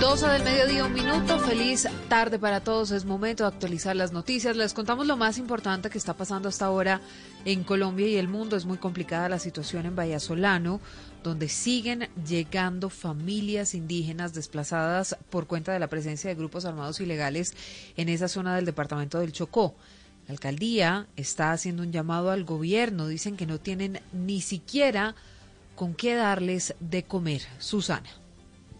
Speaker 23: 12 del mediodía, un minuto. Feliz tarde para todos. Es momento de actualizar las noticias. Les contamos lo más importante que está pasando hasta ahora en Colombia y el mundo. Es muy complicada la situación en Vallasolano, donde siguen llegando familias indígenas desplazadas por cuenta de la presencia de grupos armados ilegales en esa zona del departamento del Chocó. La alcaldía está haciendo un llamado al gobierno. Dicen que no tienen ni siquiera con qué darles de comer. Susana.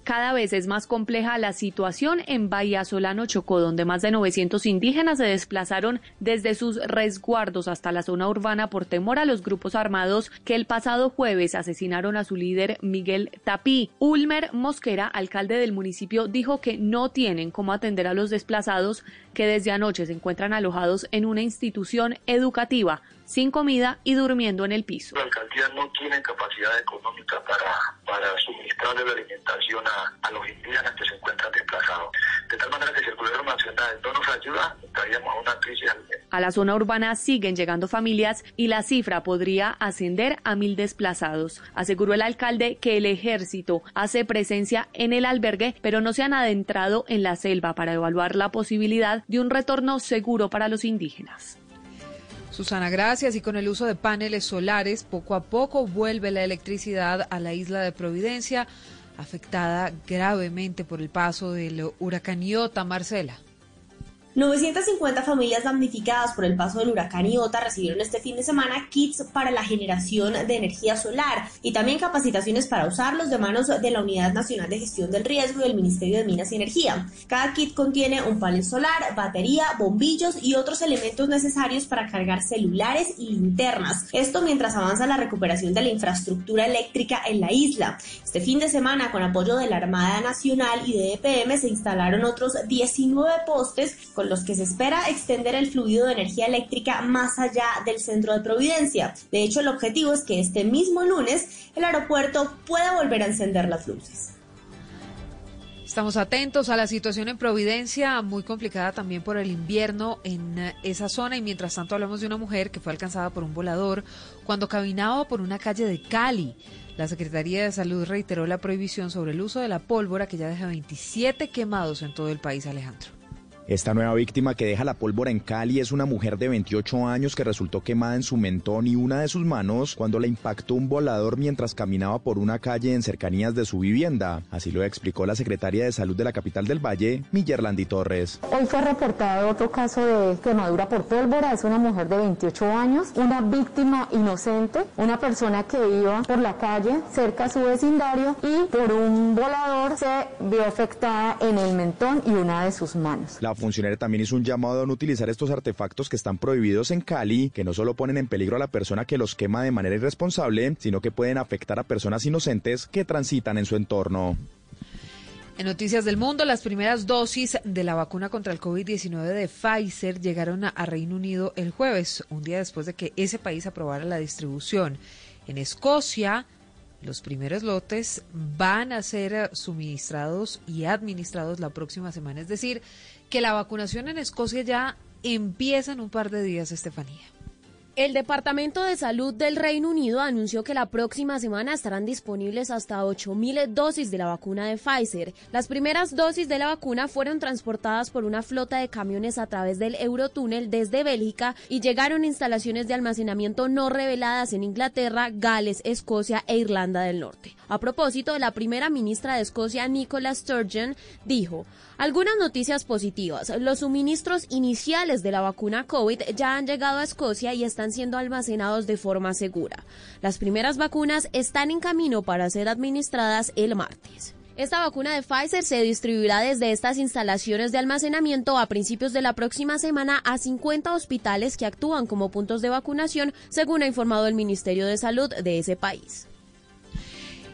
Speaker 24: Cada vez es más compleja la situación en Bahía Solano Chocó, donde más de 900 indígenas se desplazaron desde sus resguardos hasta la zona urbana por temor a los grupos armados que el pasado jueves asesinaron a su líder Miguel Tapí. Ulmer Mosquera, alcalde del municipio, dijo que no tienen cómo atender a los desplazados que desde anoche se encuentran alojados en una institución educativa, sin comida y durmiendo en el piso.
Speaker 25: La alcaldía no tiene capacidad económica para, para suministrarle la alimentación a, a los indígenas que se encuentran desplazados. De tal manera que si el gobierno nacional no nos ayuda, estaríamos a una crisis alimentaria.
Speaker 24: A la zona urbana siguen llegando familias y la cifra podría ascender a mil desplazados. Aseguró el alcalde que el ejército hace presencia en el albergue, pero no se han adentrado en la selva para evaluar la posibilidad de un retorno seguro para los indígenas.
Speaker 23: Susana, gracias. Y con el uso de paneles solares, poco a poco vuelve la electricidad a la isla de Providencia, afectada gravemente por el paso del huracán Iota, Marcela.
Speaker 26: 950 familias damnificadas por el paso del huracán Iota recibieron este fin de semana kits para la generación de energía solar y también capacitaciones para usarlos de manos de la Unidad Nacional de Gestión del Riesgo del Ministerio de Minas y Energía. Cada kit contiene un panel solar, batería, bombillos y otros elementos necesarios para cargar celulares y linternas. Esto mientras avanza la recuperación de la infraestructura eléctrica en la isla. Este fin de semana, con apoyo de la Armada Nacional y de EPM, se instalaron otros 19 postes con los que se espera extender el fluido de energía eléctrica más allá del centro de Providencia. De hecho, el objetivo es que este mismo lunes el aeropuerto pueda volver a encender las luces.
Speaker 23: Estamos atentos a la situación en Providencia, muy complicada también por el invierno en eh, esa zona y mientras tanto hablamos de una mujer que fue alcanzada por un volador cuando caminaba por una calle de Cali. La Secretaría de Salud reiteró la prohibición sobre el uso de la pólvora que ya deja 27 quemados en todo el país, Alejandro.
Speaker 27: Esta nueva víctima que deja la pólvora en Cali es una mujer de 28 años que resultó quemada en su mentón y una de sus manos cuando la impactó un volador mientras caminaba por una calle en cercanías de su vivienda. Así lo explicó la secretaria de Salud de la capital del Valle, Millerlandi Torres.
Speaker 28: Hoy fue reportado otro caso de quemadura por pólvora. Es una mujer de 28 años, una víctima inocente, una persona que iba por la calle cerca a su vecindario y por un volador se vio afectada en el mentón y una de sus manos.
Speaker 27: La funcionaria también hizo un llamado a no utilizar estos artefactos que están prohibidos en Cali, que no solo ponen en peligro a la persona que los quema de manera irresponsable, sino que pueden afectar a personas inocentes que transitan en su entorno.
Speaker 23: En Noticias del Mundo, las primeras dosis de la vacuna contra el COVID-19 de Pfizer llegaron a, Reino Unido el jueves, un día después de que ese país aprobara la distribución. En Escocia, los primeros lotes van a ser suministrados y administrados la próxima semana. Es decir, que la vacunación en Escocia ya empieza en un par de días, Estefanía.
Speaker 29: El Departamento de Salud del Reino Unido anunció que la próxima semana estarán disponibles hasta 8.000 dosis de la vacuna de Pfizer. Las primeras dosis de la vacuna fueron transportadas por una flota de camiones a través del Eurotúnel desde Bélgica y llegaron a instalaciones de almacenamiento no reveladas en Inglaterra, Gales, Escocia e Irlanda del Norte. A propósito, la primera ministra de Escocia, Nicola Sturgeon, dijo, algunas noticias positivas. Los suministros iniciales de la vacuna COVID ya han llegado a Escocia y están siendo almacenados de forma segura. Las primeras vacunas están en camino para ser administradas el martes. Esta vacuna de Pfizer se distribuirá desde estas instalaciones de almacenamiento a principios de la próxima semana a 50 hospitales que actúan como puntos de vacunación, según ha informado el Ministerio de Salud de ese país.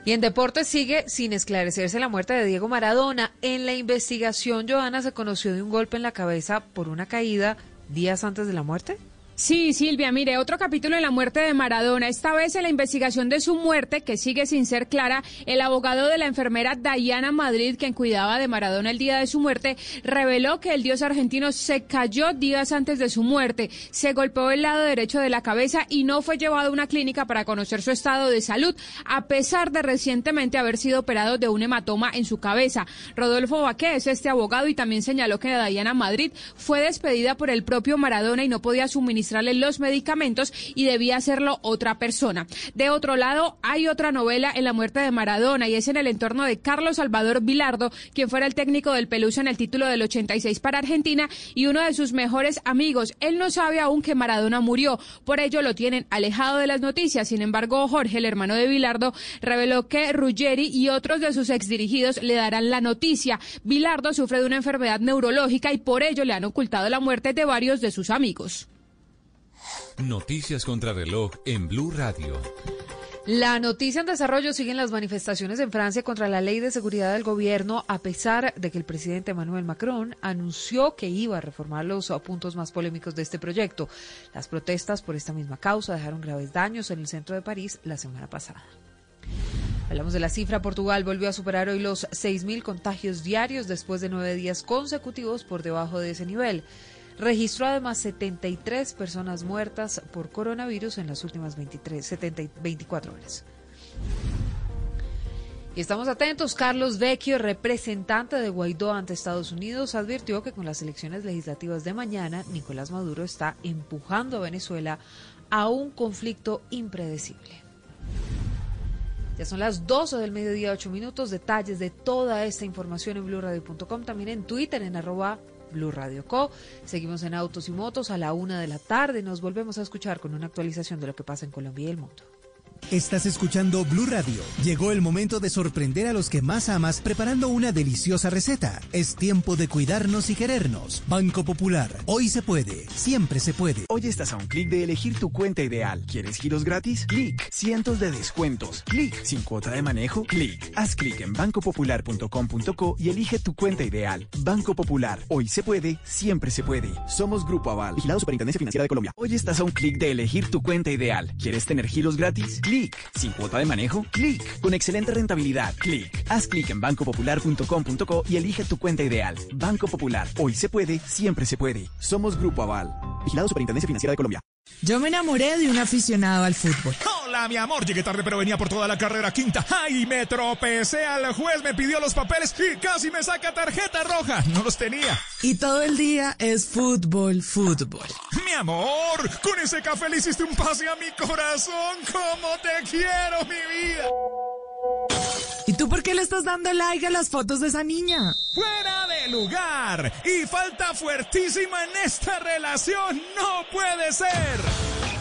Speaker 23: Y en deportes sigue sin esclarecerse la muerte de Diego Maradona. En la investigación, Joana se conoció de un golpe en la cabeza por una caída días antes de la muerte.
Speaker 30: Sí, Silvia, mire, otro capítulo en la muerte de Maradona. Esta vez en la investigación de su muerte, que sigue sin ser clara, el abogado de la enfermera Diana Madrid, quien cuidaba de Maradona el día de su muerte, reveló que el dios argentino se cayó días antes de su muerte, se golpeó el lado derecho de la cabeza y no fue llevado a una clínica para conocer su estado de salud, a pesar de recientemente haber sido operado de un hematoma en su cabeza. Rodolfo Baqué es este abogado y también señaló que Diana Madrid fue despedida por el propio Maradona y no podía suministrar los medicamentos y debía hacerlo otra persona. De otro lado, hay otra novela en la muerte de Maradona y es en el entorno de Carlos Salvador Vilardo, quien fuera el técnico del Pelusa en el título del 86 para Argentina y uno de sus mejores amigos. Él no sabe aún que Maradona murió, por ello lo tienen alejado de las noticias. Sin embargo, Jorge, el hermano de Vilardo, reveló que Ruggeri y otros de sus exdirigidos le darán la noticia. Vilardo sufre de una enfermedad neurológica y por ello le han ocultado la muerte de varios de sus amigos.
Speaker 2: Noticias contra reloj en Blue Radio.
Speaker 23: La noticia en desarrollo siguen las manifestaciones en Francia contra la ley de seguridad del gobierno, a pesar de que el presidente Emmanuel Macron anunció que iba a reformar los puntos más polémicos de este proyecto. Las protestas por esta misma causa dejaron graves daños en el centro de París la semana pasada. Hablamos de la cifra. Portugal volvió a superar hoy los 6.000 contagios diarios después de nueve días consecutivos por debajo de ese nivel. Registró además 73 personas muertas por coronavirus en las últimas 23, 70, 24 horas. Y estamos atentos. Carlos Vecchio, representante de Guaidó ante Estados Unidos, advirtió que con las elecciones legislativas de mañana, Nicolás Maduro está empujando a Venezuela a un conflicto impredecible. Ya son las 12 del mediodía, 8 minutos. Detalles de toda esta información en blurradio.com, también en Twitter, en arroba Blue Radio Co. Seguimos en Autos y Motos a la una de la tarde. Nos volvemos a escuchar con una actualización de lo que pasa en Colombia y el mundo.
Speaker 31: Estás escuchando Blue Radio. Llegó el momento de sorprender a los que más amas preparando una deliciosa receta. Es tiempo de cuidarnos y querernos. Banco Popular. Hoy se puede. Siempre se puede.
Speaker 32: Hoy estás a un clic de elegir tu cuenta ideal. ¿Quieres giros gratis? Clic. Cientos de descuentos. Clic. Sin cuota de manejo. Clic. Haz clic en bancopopular.com.co y elige tu cuenta ideal. Banco Popular. Hoy se puede. Siempre se puede. Somos Grupo Aval. Vigilado Superintendencia Financiera de Colombia. Hoy estás a un clic de elegir tu cuenta ideal. ¿Quieres tener giros gratis? Clic. Sin cuota de manejo. Clic. Con excelente rentabilidad. Clic. Haz clic en bancopopular.com.co y elige tu cuenta ideal. Banco Popular. Hoy se puede, siempre se puede. Somos Grupo Aval. Vigilado Superintendencia Financiera de Colombia.
Speaker 33: Yo me enamoré de un aficionado al fútbol.
Speaker 34: Hola, mi amor. Llegué tarde, pero venía por toda la carrera quinta. ¡Ay! Me tropecé al juez, me pidió los papeles y casi me saca tarjeta roja. No los tenía.
Speaker 33: Y todo el día es fútbol, fútbol.
Speaker 34: Mi amor, con ese café le hiciste un pase a mi corazón. ¡Cómo te quiero, mi vida!
Speaker 33: ¿Y tú por qué le estás dando like a las fotos de esa niña?
Speaker 34: ¡Fuera de lugar! Y falta fuertísima en esta relación. ¡No puede ser!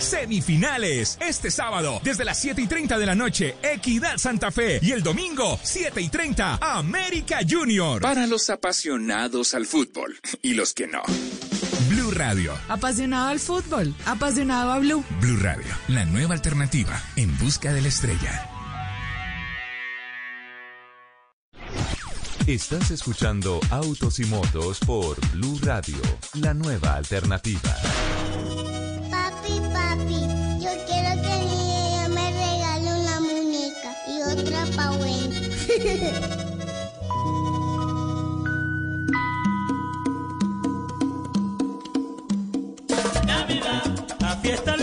Speaker 34: Semifinales. Este sábado, desde las 7 y 30 de la noche, Equidad Santa Fe. Y el domingo, 7 y 30, América Junior.
Speaker 35: Para los apasionados al fútbol y los que no.
Speaker 34: Blue Radio.
Speaker 33: Apasionado al fútbol, apasionado a Blue.
Speaker 35: Blue Radio, la nueva alternativa en busca de la estrella.
Speaker 2: Estás escuchando Autos y Motos por Blue Radio, la nueva alternativa.
Speaker 36: Yo quiero que mi ella me regale una muñeca y otra pa'
Speaker 37: la fiesta